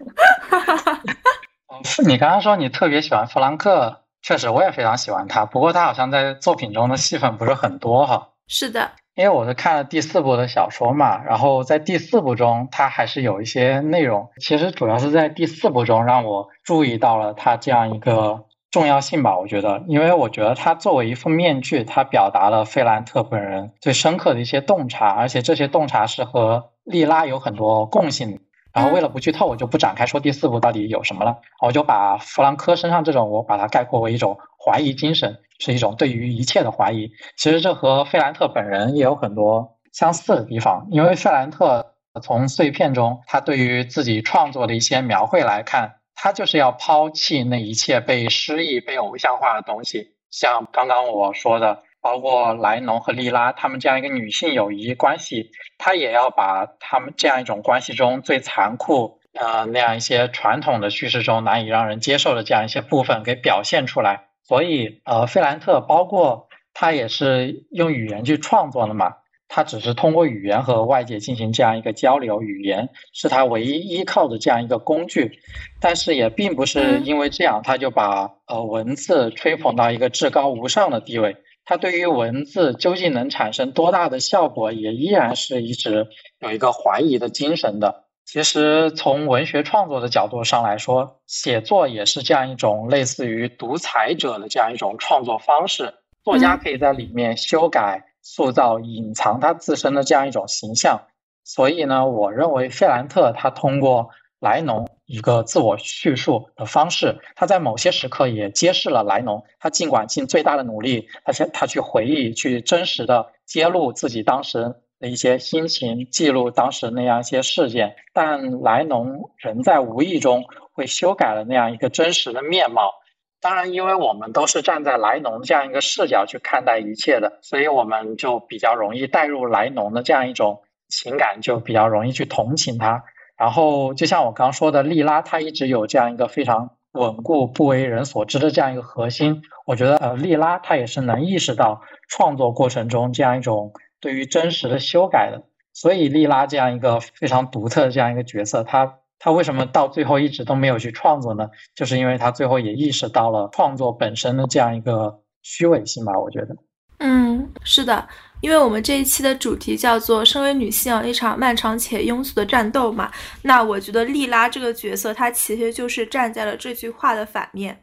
*laughs* ”。你刚刚说你特别喜欢弗兰克，确实我也非常喜欢他。不过他好像在作品中的戏份不是很多哈。
是的，
因为我是看了第四部的小说嘛，然后在第四部中他还是有一些内容。其实主要是在第四部中让我注意到了他这样一个。重要性吧，我觉得，因为我觉得他作为一副面具，他表达了费兰特本人最深刻的一些洞察，而且这些洞察是和莉拉有很多共性。然后为了不剧透，我就不展开说第四部到底有什么了，我就把弗兰科身上这种，我把它概括为一种怀疑精神，是一种对于一切的怀疑。其实这和费兰特本人也有很多相似的地方，因为费兰特从碎片中他对于自己创作的一些描绘来看。他就是要抛弃那一切被诗意、被偶像化的东西，像刚刚我说的，包括莱农和莉拉他们这样一个女性友谊关系，他也要把他们这样一种关系中最残酷呃那样一些传统的叙事中难以让人接受的这样一些部分给表现出来。所以，呃，费兰特包括他也是用语言去创作的嘛。他只是通过语言和外界进行这样一个交流，语言是他唯一依靠的这样一个工具，但是也并不是因为这样，他就把呃文字吹捧到一个至高无上的地位。他对于文字究竟能产生多大的效果，也依然是一直有一个怀疑的精神的。其实从文学创作的角度上来说，写作也是这样一种类似于独裁者的这样一种创作方式，作家可以在里面修改。塑造、隐藏他自身的这样一种形象，所以呢，我认为费兰特他通过莱农一个自我叙述的方式，他在某些时刻也揭示了莱农，他尽管尽最大的努力，他去他去回忆、去真实的揭露自己当时的一些心情，记录当时那样一些事件，但莱农仍在无意中会修改了那样一个真实的面貌。当然，因为我们都是站在莱农这样一个视角去看待一切的，所以我们就比较容易带入莱农的这样一种情感，就比较容易去同情他。然后，就像我刚说的，莉拉她一直有这样一个非常稳固、不为人所知的这样一个核心。我觉得，呃，莉拉她也是能意识到创作过程中这样一种对于真实的修改的。所以莉拉这样一个非常独特的这样一个角色，她他为什么到最后一直都没有去创作呢？就是因为他最后也意识到了创作本身的这样一个虚伪性吧，我觉得。
嗯，是的，因为我们这一期的主题叫做“身为女性，一场漫长且庸俗的战斗”嘛。那我觉得莉拉这个角色，她其实就是站在了这句话的反面。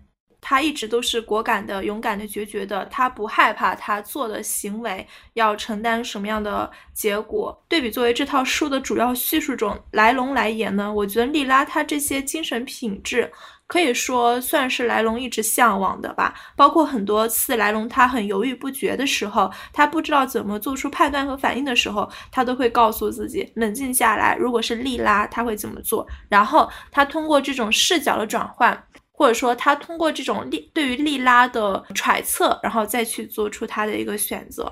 他一直都是果敢的、勇敢的、决绝的，他不害怕他做的行为要承担什么样的结果。对比作为这套书的主要叙述中，来龙来言呢，我觉得莉拉她这些精神品质。可以说算是来龙一直向往的吧，包括很多次来龙他很犹豫不决的时候，他不知道怎么做出判断和反应的时候，他都会告诉自己冷静下来。如果是莉拉，他会怎么做？然后他通过这种视角的转换，或者说他通过这种利对于利拉的揣测，然后再去做出他的一个选择。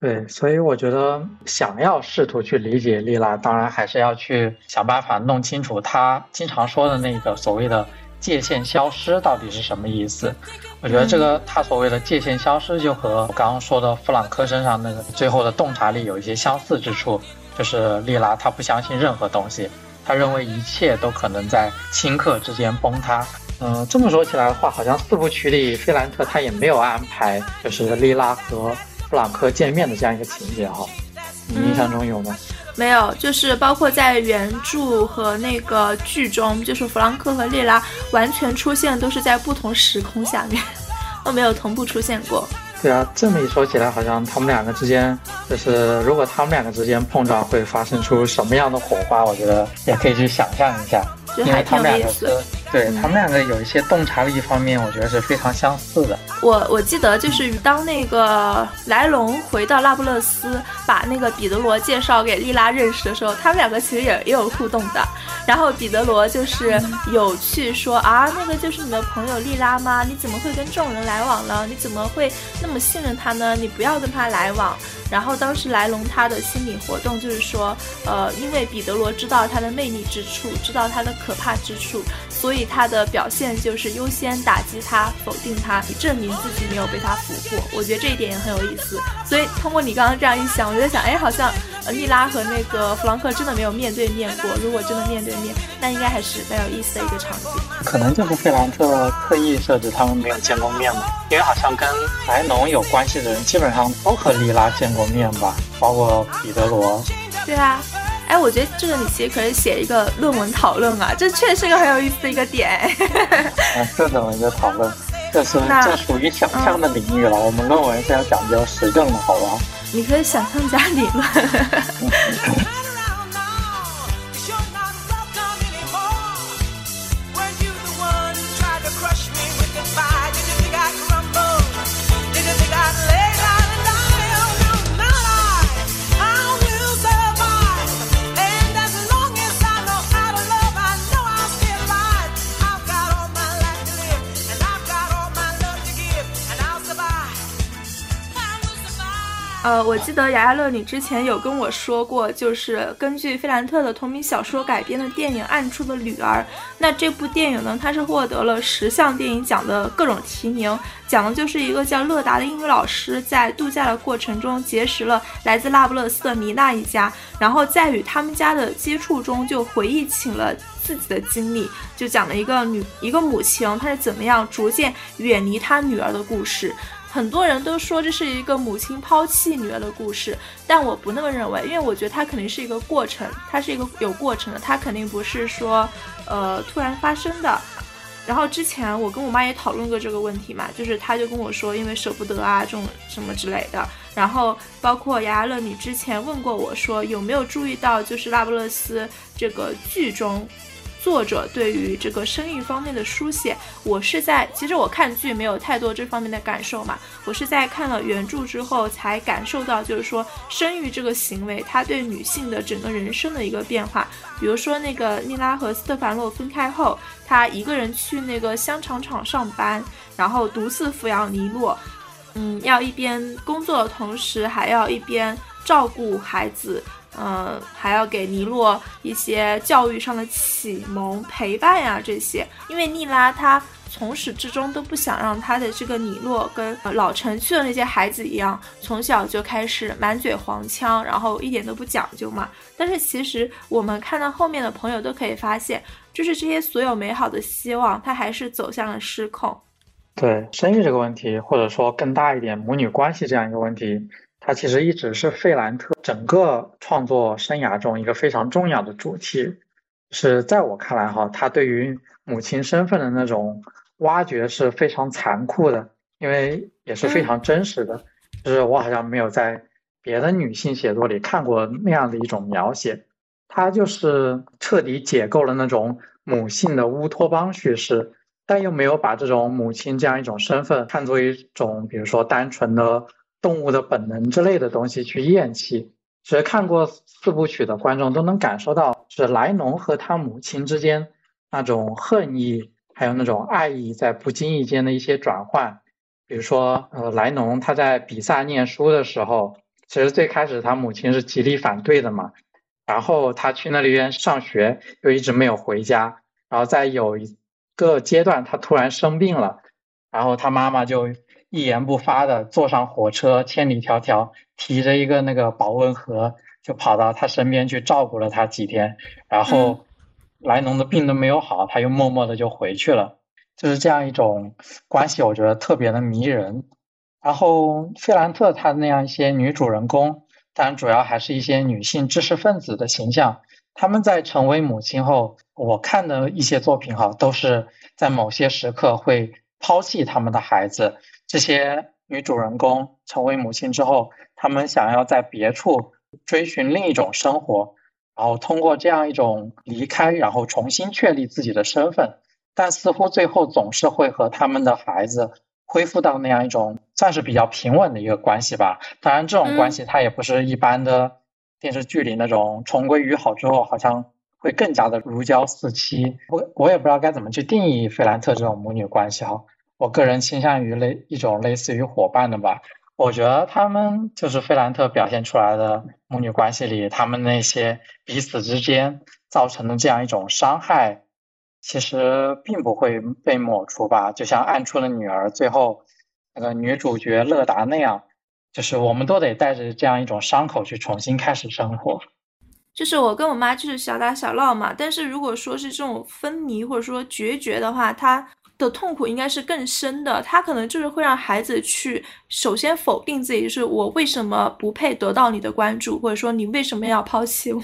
对，所以我觉得想要试图去理解莉拉，当然还是要去想办法弄清楚他经常说的那个所谓的。界限消失到底是什么意思？我觉得这个他所谓的界限消失，就和我刚刚说的弗朗克身上那个最后的洞察力有一些相似之处。就是莉拉，她不相信任何东西，她认为一切都可能在顷刻之间崩塌。嗯，这么说起来的话，好像四部曲里费兰特他也没有安排就是莉拉和弗朗克见面的这样一个情节哈。你印象中有吗？
没有，就是包括在原著和那个剧中，就是弗朗克和莉拉完全出现都是在不同时空下面，都没有同步出现过。
对啊，这么一说起来，好像他们两个之间，就是如果他们两个之间碰撞，会发生出什么样的火花？我觉得也可以去想象一下。因为他们两个是，对他们两个有一些洞察力方面，我觉得是非常相似的。
我我记得就是当那个莱龙回到拉布勒斯，把那个彼得罗介绍给莉拉认识的时候，他们两个其实也也有互动的。然后彼得罗就是有去说啊，那个就是你的朋友莉拉吗？你怎么会跟这种人来往呢？你怎么会那么信任他呢？你不要跟他来往。然后当时莱龙他的心理活动就是说，呃，因为彼得罗知道他的魅力之处，知道他的可怕之处，所以他的表现就是优先打击他，否定他，以证明自己没有被他俘获。我觉得这一点也很有意思。所以通过你刚刚这样一想，我就在想，哎，好像呃，莉拉和那个弗朗克真的没有面对面过。如果真的面对面，那应该还是蛮有意思的一个场景。
可能就是费兰特特意设置他们没有见过面吧，因为好像跟莱农有关系的人基本上都和莉拉见过。面吧，包括彼得罗。
对啊，哎，我觉得这个你其实可以写一个论文讨论啊，这确实是个很有意思的一个点。
啊，*laughs* 这怎么一个讨论？这是这属于想象的领域了，我们论文是要讲究实证的，好吧？
你可以想象加理论。*laughs* 呃，我记得雅亚乐，你之前有跟我说过，就是根据费兰特的同名小说改编的电影《暗处的女儿》。那这部电影呢，它是获得了十项电影奖的各种提名，讲的就是一个叫乐达的英语老师在度假的过程中结识了来自那不勒斯的米娜一家，然后在与他们家的接触中就回忆起了自己的经历，就讲了一个女一个母亲她是怎么样逐渐远离她女儿的故事。很多人都说这是一个母亲抛弃女儿的故事，但我不那么认为，因为我觉得它肯定是一个过程，它是一个有过程的，它肯定不是说，呃，突然发生的。然后之前我跟我妈也讨论过这个问题嘛，就是她就跟我说，因为舍不得啊，这种什么之类的。然后包括雅雅乐，你之前问过我说，有没有注意到，就是《拉布勒斯》这个剧中。作者对于这个生育方面的书写，我是在其实我看剧没有太多这方面的感受嘛，我是在看了原著之后才感受到，就是说生育这个行为，它对女性的整个人生的一个变化。比如说那个妮拉和斯特凡洛分开后，她一个人去那个香肠厂上班，然后独自抚养尼洛，嗯，要一边工作的同时还要一边照顾孩子。嗯，还要给尼洛一些教育上的启蒙、陪伴呀，这些。因为妮拉她从始至终都不想让他的这个尼洛跟老城区的那些孩子一样，从小就开始满嘴黄腔，然后一点都不讲究嘛。但是其实我们看到后面的朋友都可以发现，就是这些所有美好的希望，他还是走向了失控。
对生育这个问题，或者说更大一点母女关系这样一个问题，它其实一直是费兰特整个创作生涯中一个非常重要的主题。是在我看来，哈，他对于母亲身份的那种挖掘是非常残酷的，因为也是非常真实的。就是我好像没有在别的女性写作里看过那样的一种描写。他就是彻底解构了那种母性的乌托邦叙事。但又没有把这种母亲这样一种身份看作一种，比如说单纯的动物的本能之类的东西去厌弃。其实看过四部曲的观众都能感受到，是莱农和他母亲之间那种恨意，还有那种爱意在不经意间的一些转换。比如说，呃，莱农他在比萨念书的时候，其实最开始他母亲是极力反对的嘛。然后他去那里边上学，又一直没有回家。然后在有一。个阶段，他突然生病了，然后他妈妈就一言不发的坐上火车，千里迢迢提着一个那个保温盒，就跑到他身边去照顾了他几天。然后莱农的病都没有好，他又默默的就回去了。就是这样一种关系，我觉得特别的迷人。然后费兰特他那样一些女主人公，当然主要还是一些女性知识分子的形象。他们在成为母亲后，我看的一些作品哈，都是在某些时刻会抛弃他们的孩子。这些女主人公成为母亲之后，她们想要在别处追寻另一种生活，然后通过这样一种离开，然后重新确立自己的身份。但似乎最后总是会和他们的孩子恢复到那样一种算是比较平稳的一个关系吧。当然，这种关系它也不是一般的。电视剧里那种重归于好之后，好像会更加的如胶似漆。我我也不知道该怎么去定义费兰特这种母女关系哈。我个人倾向于类一种类似于伙伴的吧。我觉得他们就是费兰特表现出来的母女关系里，他们那些彼此之间造成的这样一种伤害，其实并不会被抹除吧。就像《暗处的女儿》最后那个女主角乐达那样。就是我们都得带着这样一种伤口去重新开始生活。
就是我跟我妈就是小打小闹嘛，但是如果说是这种分离或者说决绝的话，她的痛苦应该是更深的。他可能就是会让孩子去首先否定自己，就是我为什么不配得到你的关注，或者说你为什么要抛弃我。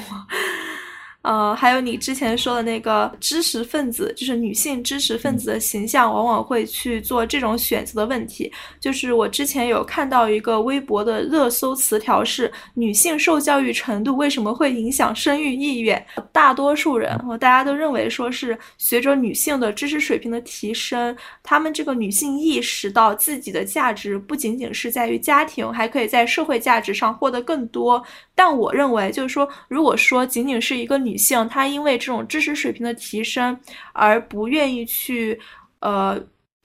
呃，还有你之前说的那个知识分子，就是女性知识分子的形象，往往会去做这种选择的问题。就是我之前有看到一个微博的热搜词条是“女性受教育程度为什么会影响生育意愿”。大多数人，大家都认为说是随着女性的知识水平的提升，她们这个女性意识到自己的价值不仅仅是在于家庭，还可以在社会价值上获得更多。但我认为，就是说，如果说仅仅是一个女女性，她因为这种知识水平的提升而不愿意去，呃，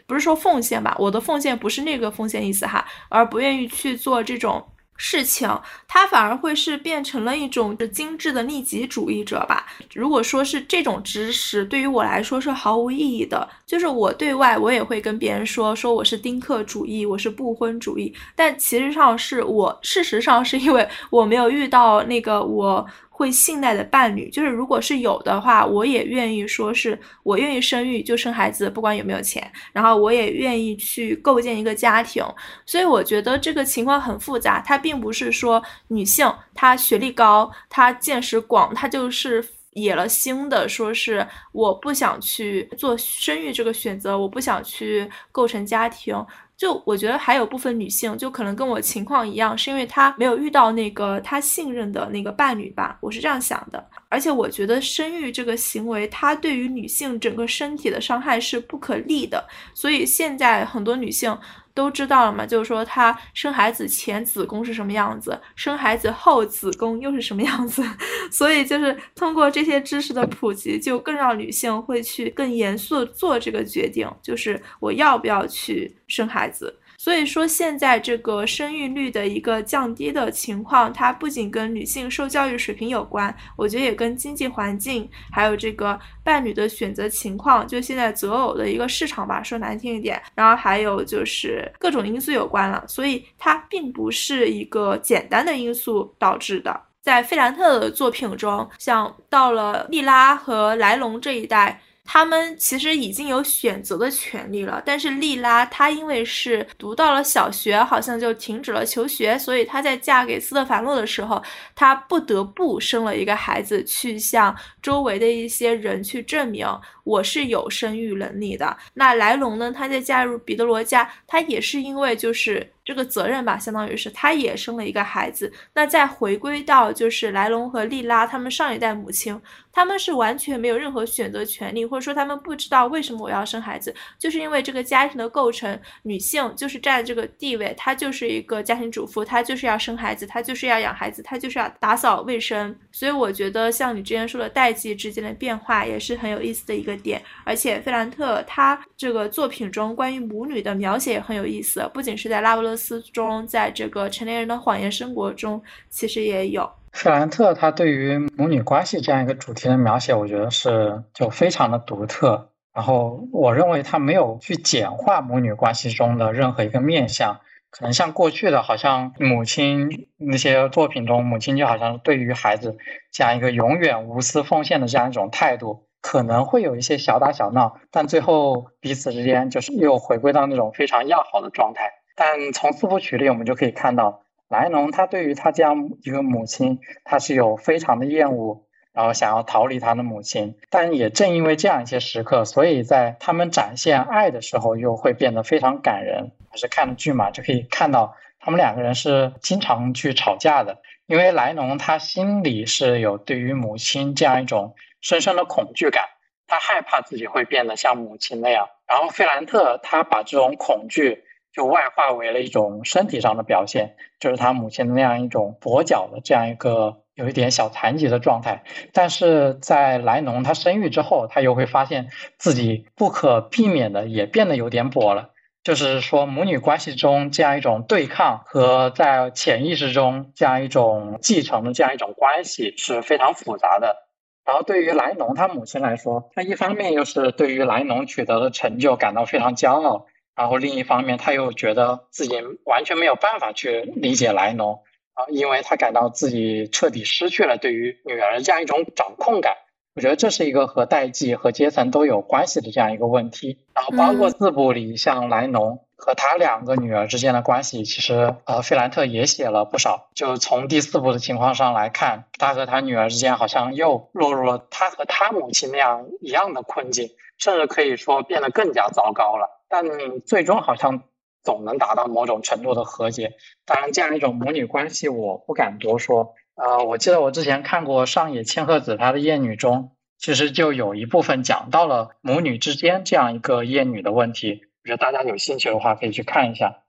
不是说奉献吧，我的奉献不是那个奉献意思哈，而不愿意去做这种。事情，她反而会是变成了一种精致的利己主义者吧。如果说是这种知识对于我来说是毫无意义的，就是我对外我也会跟别人说说我是丁克主义，我是不婚主义，但其实上是我事实上是因为我没有遇到那个我。会信赖的伴侣，就是如果是有的话，我也愿意说是我愿意生育就生孩子，不管有没有钱，然后我也愿意去构建一个家庭。所以我觉得这个情况很复杂，它并不是说女性她学历高，她见识广，她就是野了心的，说是我不想去做生育这个选择，我不想去构成家庭。就我觉得还有部分女性，就可能跟我情况一样，是因为她没有遇到那个她信任的那个伴侣吧，我是这样想的。而且我觉得生育这个行为，它对于女性整个身体的伤害是不可逆的，所以现在很多女性。都知道了嘛？就是说，她生孩子前子宫是什么样子，生孩子后子宫又是什么样子。*laughs* 所以，就是通过这些知识的普及，就更让女性会去更严肃做这个决定，就是我要不要去生孩子。所以说，现在这个生育率的一个降低的情况，它不仅跟女性受教育水平有关，我觉得也跟经济环境，还有这个伴侣的选择情况，就现在择偶的一个市场吧，说难听一点，然后还有就是各种因素有关了。所以它并不是一个简单的因素导致的。在费兰特的作品中，像到了莉拉和莱龙这一代。他们其实已经有选择的权利了，但是莉拉她因为是读到了小学，好像就停止了求学，所以她在嫁给斯特凡洛的时候，她不得不生了一个孩子，去向周围的一些人去证明我是有生育能力的。那莱龙呢？他在嫁入彼得罗家，他也是因为就是。这个责任吧，相当于是他也生了一个孩子。那再回归到就是莱龙和莉拉他们上一代母亲，他们是完全没有任何选择权利，或者说他们不知道为什么我要生孩子，就是因为这个家庭的构成，女性就是占这个地位，她就是一个家庭主妇，她就是要生孩子，她就是要养孩子，她就是要打扫卫生。所以我觉得像你之前说的代际之间的变化也是很有意思的一个点。而且费兰特他这个作品中关于母女的描写也很有意思，不仅是在拉布勒。斯中，在这个成年人的谎言生活中，其实也有
费兰特他对于母女关系这样一个主题的描写，我觉得是就非常的独特。然后我认为他没有去简化母女关系中的任何一个面相，可能像过去的，好像母亲那些作品中，母亲就好像对于孩子这样一个永远无私奉献的这样一种态度，可能会有一些小打小闹，但最后彼此之间就是又回归到那种非常要好的状态。但从四部曲里，我们就可以看到，莱农他对于他这样一个母亲，他是有非常的厌恶，然后想要逃离他的母亲。但也正因为这样一些时刻，所以在他们展现爱的时候，又会变得非常感人。还是看剧嘛，就可以看到他们两个人是经常去吵架的，因为莱农他心里是有对于母亲这样一种深深的恐惧感，他害怕自己会变得像母亲那样。然后费兰特他把这种恐惧。就外化为了一种身体上的表现，就是他母亲的那样一种跛脚的这样一个有一点小残疾的状态。但是在莱农他生育之后，他又会发现自己不可避免的也变得有点跛了。就是说母女关系中这样一种对抗和在潜意识中这样一种继承的这样一种关系是非常复杂的。然后对于莱农他母亲来说，他一方面又是对于莱农取得的成就感到非常骄傲。然后另一方面，他又觉得自己完全没有办法去理解莱农啊，因为他感到自己彻底失去了对于女儿这样一种掌控感。我觉得这是一个和代际和阶层都有关系的这样一个问题。然后包括四部里，像莱农和他两个女儿之间的关系，其实呃，费兰特也写了不少。就从第四部的情况上来看，他和他女儿之间好像又落入了他和他母亲那样一样的困境，甚至可以说变得更加糟糕了。但最终好像总能达到某种程度的和解。当然，这样一种母女关系，我不敢多说。呃，我记得我之前看过上野千鹤子她的《厌女》中，其实就有一部分讲到了母女之间这样一个厌女的问题。我觉得大家有兴趣的话可以去看一下。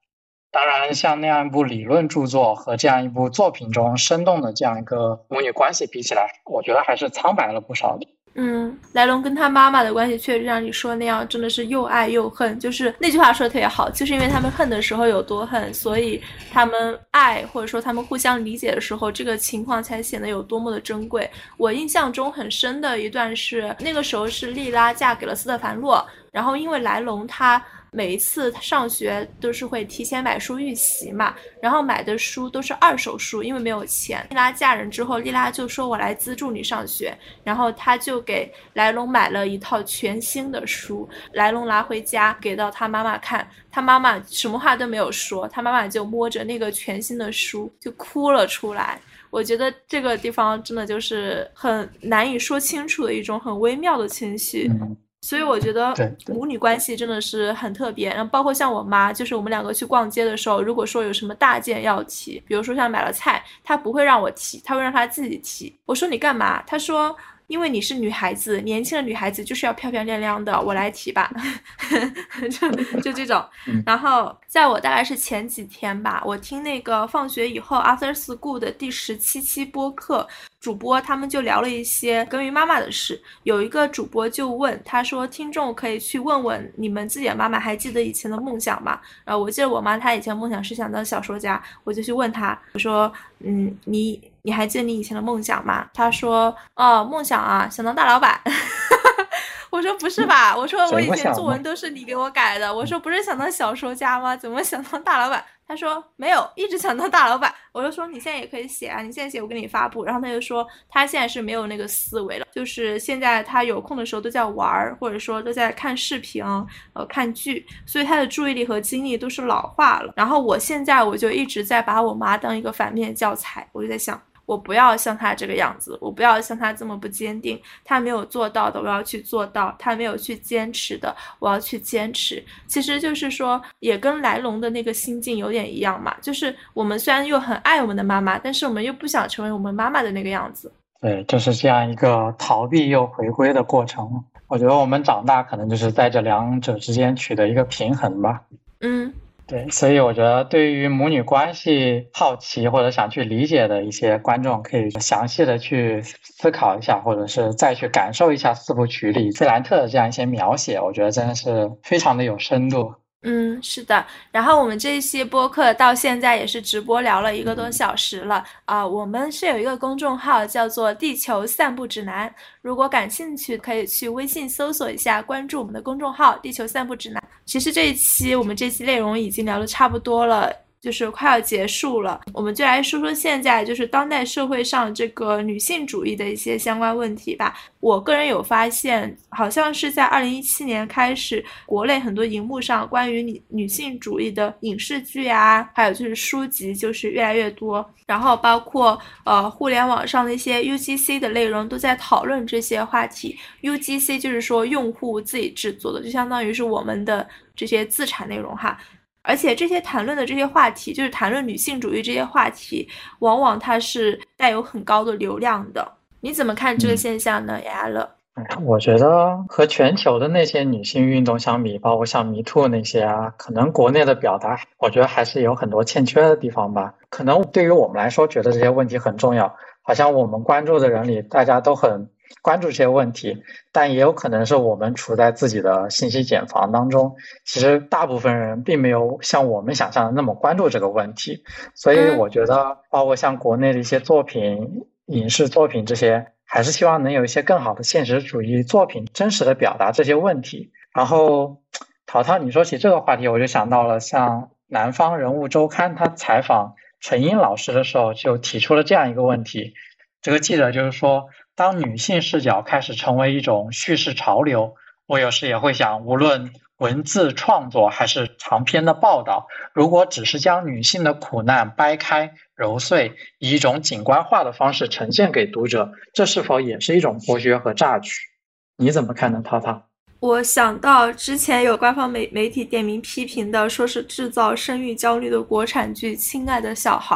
当然，像那样一部理论著作和这样一部作品中生动的这样一个母女关系比起来，我觉得还是苍白了不少的。
嗯，莱龙跟他妈妈的关系确实让你说那样，真的是又爱又恨。就是那句话说的特别好，就是因为他们恨的时候有多恨，所以他们爱或者说他们互相理解的时候，这个情况才显得有多么的珍贵。我印象中很深的一段是，那个时候是莉拉嫁给了斯特凡洛，然后因为莱龙他。每一次上学都是会提前买书预习嘛，然后买的书都是二手书，因为没有钱。丽拉嫁人之后，丽拉就说：“我来资助你上学。”然后他就给莱龙买了一套全新的书，莱龙拿回家给到他妈妈看，他妈妈什么话都没有说，他妈妈就摸着那个全新的书就哭了出来。我觉得这个地方真的就是很难以说清楚的一种很微妙的情绪。所以我觉得母女关系真的是很特别，然后包括像我妈，就是我们两个去逛街的时候，如果说有什么大件要提，比如说像买了菜，她不会让我提，她会让她自己提。我说你干嘛？她说。因为你是女孩子，年轻的女孩子就是要漂漂亮亮的。我来提吧，*laughs* 就就这种。*laughs* 然后在我大概是前几天吧，我听那个放学以后 After School 的第十七期播客，主播他们就聊了一些关于妈妈的事。有一个主播就问他说：“听众可以去问问你们自己的妈妈，还记得以前的梦想吗？”然后我记得我妈她以前梦想是想当小说家，我就去问她，我说：“嗯，你你还记得你以前的梦想吗？”她说：“哦，梦想啊，想当大老板。*laughs* ”我说不是吧？我说我以前作文都是你给我改的。我说不是想当小说家吗？怎么想当大老板？他说没有，一直想当大老板。我就说你现在也可以写啊，你现在写我给你发布。然后他就说他现在是没有那个思维了，就是现在他有空的时候都在玩儿，或者说都在看视频，呃，看剧，所以他的注意力和精力都是老化了。然后我现在我就一直在把我妈当一个反面教材，我就在想。我不要像他这个样子，我不要像他这么不坚定。他没有做到的，我要去做到；他没有去坚持的，我要去坚持。其实就是说，也跟来龙的那个心境有点一样嘛。就是我们虽然又很爱我们的妈妈，但是我们又不想成为我们妈妈的那个样子。
对，就是这样一个逃避又回归的过程。我觉得我们长大可能就是在这两者之间取得一个平衡吧。
嗯。
对，所以我觉得对于母女关系好奇或者想去理解的一些观众，可以详细的去思考一下，或者是再去感受一下四部曲里费兰特的这样一些描写，我觉得真的是非常的有深度。
嗯，是的。然后我们这一期播客到现在也是直播聊了一个多小时了啊。我们是有一个公众号叫做《地球散步指南》，如果感兴趣可以去微信搜索一下，关注我们的公众号《地球散步指南》。其实这一期我们这期内容已经聊的差不多了。就是快要结束了，我们就来说说现在就是当代社会上这个女性主义的一些相关问题吧。我个人有发现，好像是在二零一七年开始，国内很多荧幕上关于女女性主义的影视剧啊，还有就是书籍，就是越来越多。然后包括呃互联网上的一些 UGC 的内容都在讨论这些话题。UGC 就是说用户自己制作的，就相当于是我们的这些自产内容哈。而且这些谈论的这些话题，就是谈论女性主义这些话题，往往它是带有很高的流量的。你怎么看这个现象呢，雅乐？
我觉得和全球的那些女性运动相比，包括像迷兔那些啊，可能国内的表达，我觉得还是有很多欠缺的地方吧。可能对于我们来说，觉得这些问题很重要，好像我们关注的人里，大家都很。关注这些问题，但也有可能是我们处在自己的信息茧房当中。其实大部分人并没有像我们想象的那么关注这个问题，所以我觉得，包括像国内的一些作品、影视作品这些，还是希望能有一些更好的现实主义作品，真实的表达这些问题。然后，淘淘，你说起这个话题，我就想到了像《南方人物周刊》他采访陈英老师的时候，就提出了这样一个问题。这个记者就是说。当女性视角开始成为一种叙事潮流，我有时也会想，无论文字创作还是长篇的报道，如果只是将女性的苦难掰开揉碎，以一种景观化的方式呈现给读者，这是否也是一种剥削和榨取？你怎么看呢，涛涛？
我想到之前有官方媒媒体点名批评的，说是制造生育焦虑的国产剧《亲爱的小孩》。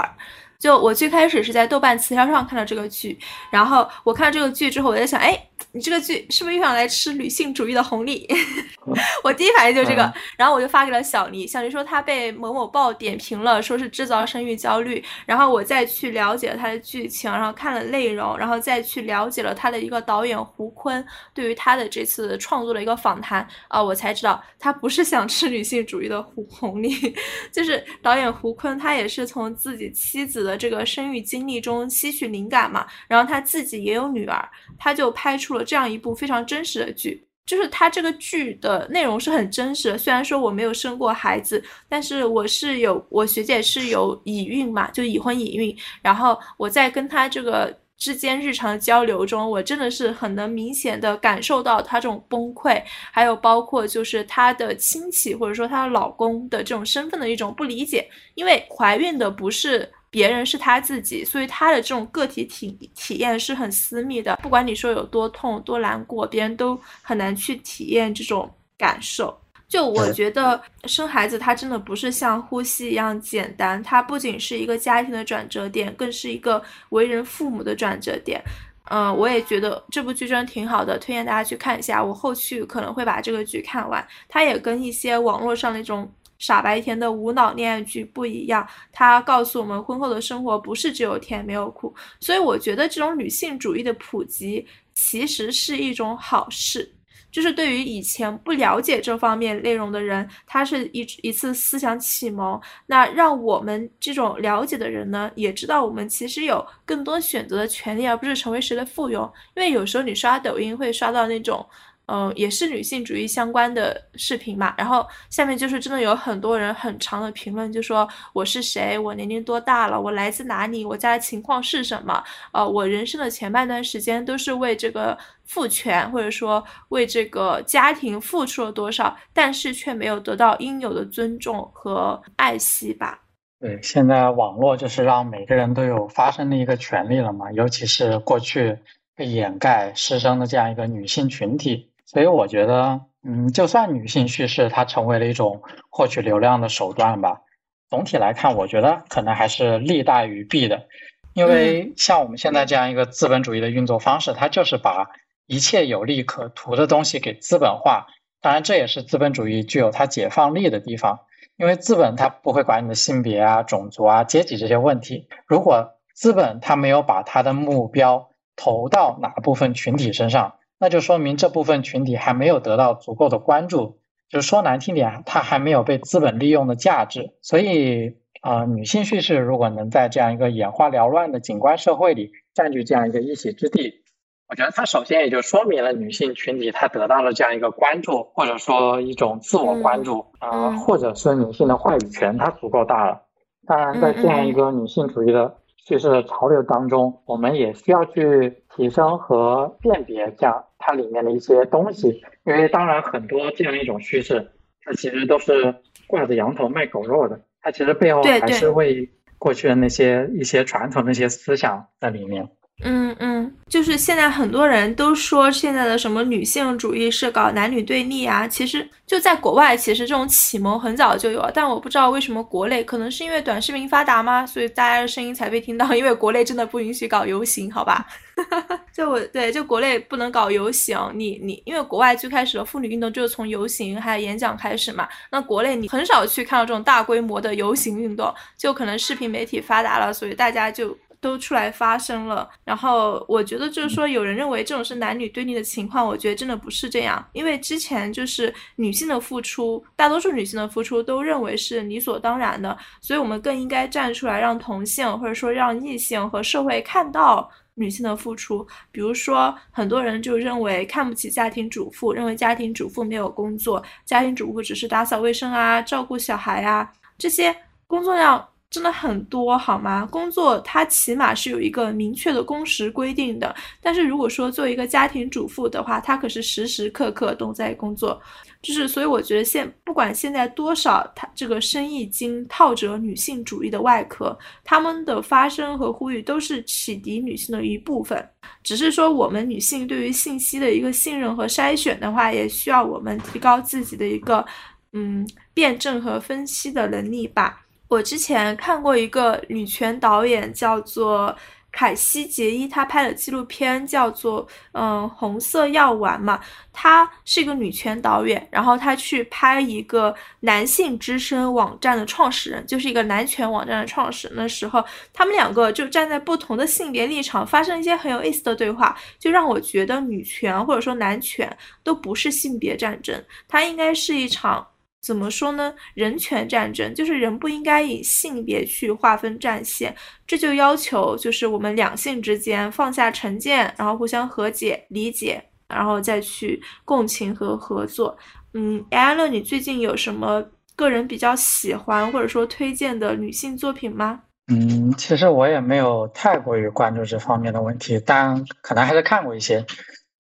就我最开始是在豆瓣词条上看到这个剧，然后我看到这个剧之后，我在想，哎。你这个剧是不是又想来吃女性主义的红利？*laughs* *laughs* 我第一反应就是这个，然后我就发给了小黎，小黎说他被某某报点评了，说是制造生育焦虑。然后我再去了解了他的剧情，然后看了内容，然后再去了解了他的一个导演胡坤对于他的这次创作的一个访谈啊，我才知道他不是想吃女性主义的红红利，*laughs* 就是导演胡坤他也是从自己妻子的这个生育经历中吸取灵感嘛，然后他自己也有女儿，他就拍出出了。这样一部非常真实的剧，就是它这个剧的内容是很真实的。虽然说我没有生过孩子，但是我是有我学姐是有已孕嘛，就已婚已孕。然后我在跟她这个之间日常交流中，我真的是很能明显的感受到她这种崩溃，还有包括就是她的亲戚或者说她的老公的这种身份的一种不理解，因为怀孕的不是。别人是他自己，所以他的这种个体体体验是很私密的。不管你说有多痛、多难过，别人都很难去体验这种感受。就我觉得生孩子，它真的不是像呼吸一样简单，它不仅是一个家庭的转折点，更是一个为人父母的转折点。嗯，我也觉得这部剧真的挺好的，推荐大家去看一下。我后续可能会把这个剧看完。它也跟一些网络上那种傻白甜的无脑恋爱剧不一样，它告诉我们婚后的生活不是只有甜没有苦。所以我觉得这种女性主义的普及其实是一种好事。就是对于以前不了解这方面内容的人，它是一一次思想启蒙。那让我们这种了解的人呢，也知道我们其实有更多选择的权利，而不是成为谁的附庸。因为有时候你刷抖音会刷到那种。嗯，也是女性主义相关的视频嘛。然后下面就是真的有很多人很长的评论，就说我是谁，我年龄多大了，我来自哪里，我家的情况是什么？呃，我人生的前半段时间都是为这个父权或者说为这个家庭付出了多少，但是却没有得到应有的尊重和爱惜吧？
对，现在网络就是让每个人都有发声的一个权利了嘛，尤其是过去被掩盖失声的这样一个女性群体。所以我觉得，嗯，就算女性叙事它成为了一种获取流量的手段吧，总体来看，我觉得可能还是利大于弊的。因为像我们现在这样一个资本主义的运作方式，它就是把一切有利可图的东西给资本化。当然，这也是资本主义具有它解放力的地方。因为资本它不会管你的性别啊、种族啊、阶级这些问题。如果资本它没有把它的目标投到哪部分群体身上，那就说明这部分群体还没有得到足够的关注，就是说难听点，它还没有被资本利用的价值。所以，啊，女性叙事如果能在这样一个眼花缭乱的景观社会里占据这样一个一席之地，我觉得它首先也就说明了女性群体她得到了这样一个关注，或者说一种自我关注啊，或者是女性的话语权它足够大了。当然，在这样一个女性主义的。叙事的潮流当中，我们也需要去提升和辨别这样它里面的一些东西，因为当然很多这样一种趋势，它其实都是挂着羊头卖狗肉的，它其实背后还是为过去的那些一些传统那些思想在里面。
嗯嗯，就是现在很多人都说现在的什么女性主义是搞男女对立啊，其实就在国外，其实这种启蒙很早就有了，但我不知道为什么国内，可能是因为短视频发达吗？所以大家的声音才被听到，*laughs* 因为国内真的不允许搞游行，好吧？*laughs* 就我对，就国内不能搞游行，你你，因为国外最开始的妇女运动就是从游行还有演讲开始嘛，那国内你很少去看到这种大规模的游行运动，就可能视频媒体发达了，所以大家就。都出来发声了，然后我觉得就是说，有人认为这种是男女对立的情况，我觉得真的不是这样，因为之前就是女性的付出，大多数女性的付出都认为是理所当然的，所以我们更应该站出来，让同性或者说让异性和社会看到女性的付出。比如说，很多人就认为看不起家庭主妇，认为家庭主妇没有工作，家庭主妇只是打扫卫生啊，照顾小孩啊，这些工作量。真的很多好吗？工作它起码是有一个明确的工时规定的，但是如果说作为一个家庭主妇的话，她可是时时刻刻都在工作，就是所以我觉得现不管现在多少，她这个生意经套着女性主义的外壳，他们的发声和呼吁都是启迪女性的一部分，只是说我们女性对于信息的一个信任和筛选的话，也需要我们提高自己的一个嗯辩证和分析的能力吧。我之前看过一个女权导演，叫做凯西杰伊，她拍的纪录片叫做《嗯红色药丸》嘛。她是一个女权导演，然后她去拍一个男性之声网站的创始人，就是一个男权网站的创始人的时候，他们两个就站在不同的性别立场，发生一些很有意思的对话，就让我觉得女权或者说男权都不是性别战争，它应该是一场。怎么说呢？人权战争就是人不应该以性别去划分战线，这就要求就是我们两性之间放下成见，然后互相和解、理解，然后再去共情和合作。嗯，艾乐，你最近有什么个人比较喜欢或者说推荐的女性作品吗？
嗯，其实我也没有太过于关注这方面的问题，但可能还是看过一些。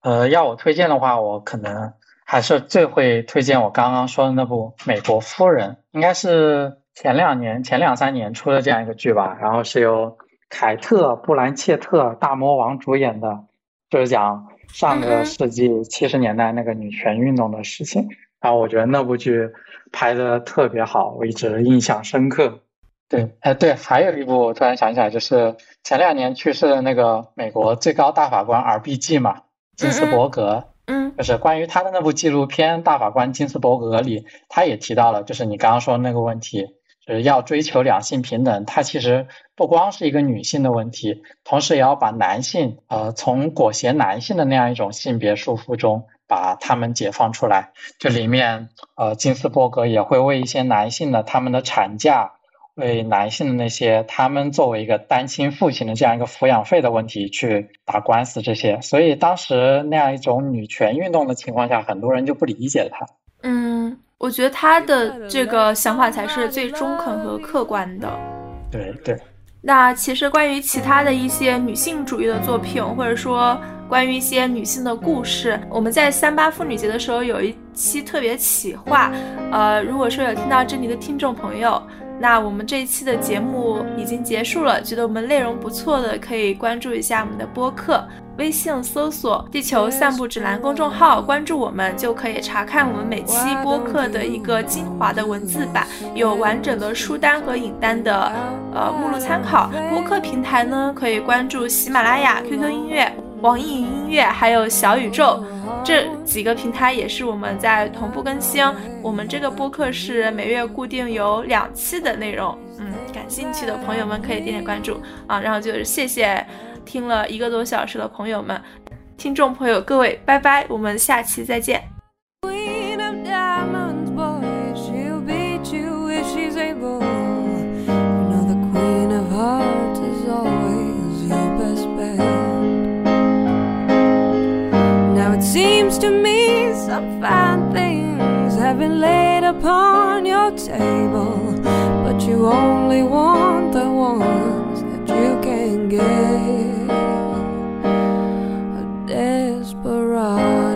呃，要我推荐的话，我可能。还是最会推荐我刚刚说的那部《美国夫人》，应该是前两年、前两三年出的这样一个剧吧。然后是由凯特·布兰切特大魔王主演的，就是讲上个世纪七十年代那个女权运动的事情。然后我觉得那部剧拍的特别好，我一直印象深刻。对，哎，对，还有一部我突然想起来，就是前两年去世的那个美国最高大法官 R.B.G. 嘛，金斯伯格，
嗯，嗯
就是关于他的那部纪录片《大法官金斯伯格》里，他也提到了，就是你刚刚说的那个问题，就是要追求两性平等，它其实不光是一个女性的问题，同时也要把男性，呃，从裹挟男性的那样一种性别束缚中。把他们解放出来，这里面，呃，金斯伯格也会为一些男性的他们的产假，为男性的那些他们作为一个单亲父亲的这样一个抚养费的问题去打官司，这些，所以当时那样一种女权运动的情况下，很多人就不理解他。
嗯，我觉得他的这个想法才是最中肯和客观的。
对对。
那其实关于其他的一些女性主义的作品，或者说关于一些女性的故事，我们在三八妇女节的时候有一期特别企划。呃，如果说有听到这里的听众朋友，那我们这一期的节目已经结束了，觉得我们内容不错的，可以关注一下我们的播客。微信搜索“地球散步指南”公众号，关注我们就可以查看我们每期播客的一个精华的文字版，有完整的书单和影单的呃目录参考。播客平台呢，可以关注喜马拉雅、QQ 音乐、网易云音乐，还有小宇宙这几个平台，也是我们在同步更新。我们这个播客是每月固定有两期的内容，嗯，感兴趣的朋友们可以点点关注啊。然后就是谢谢。听了一个多小时的朋友们，听众朋友各位，拜拜，我们下期再见。to me some fine things have been laid upon your table, but you only want the ones that you can give. A desperate.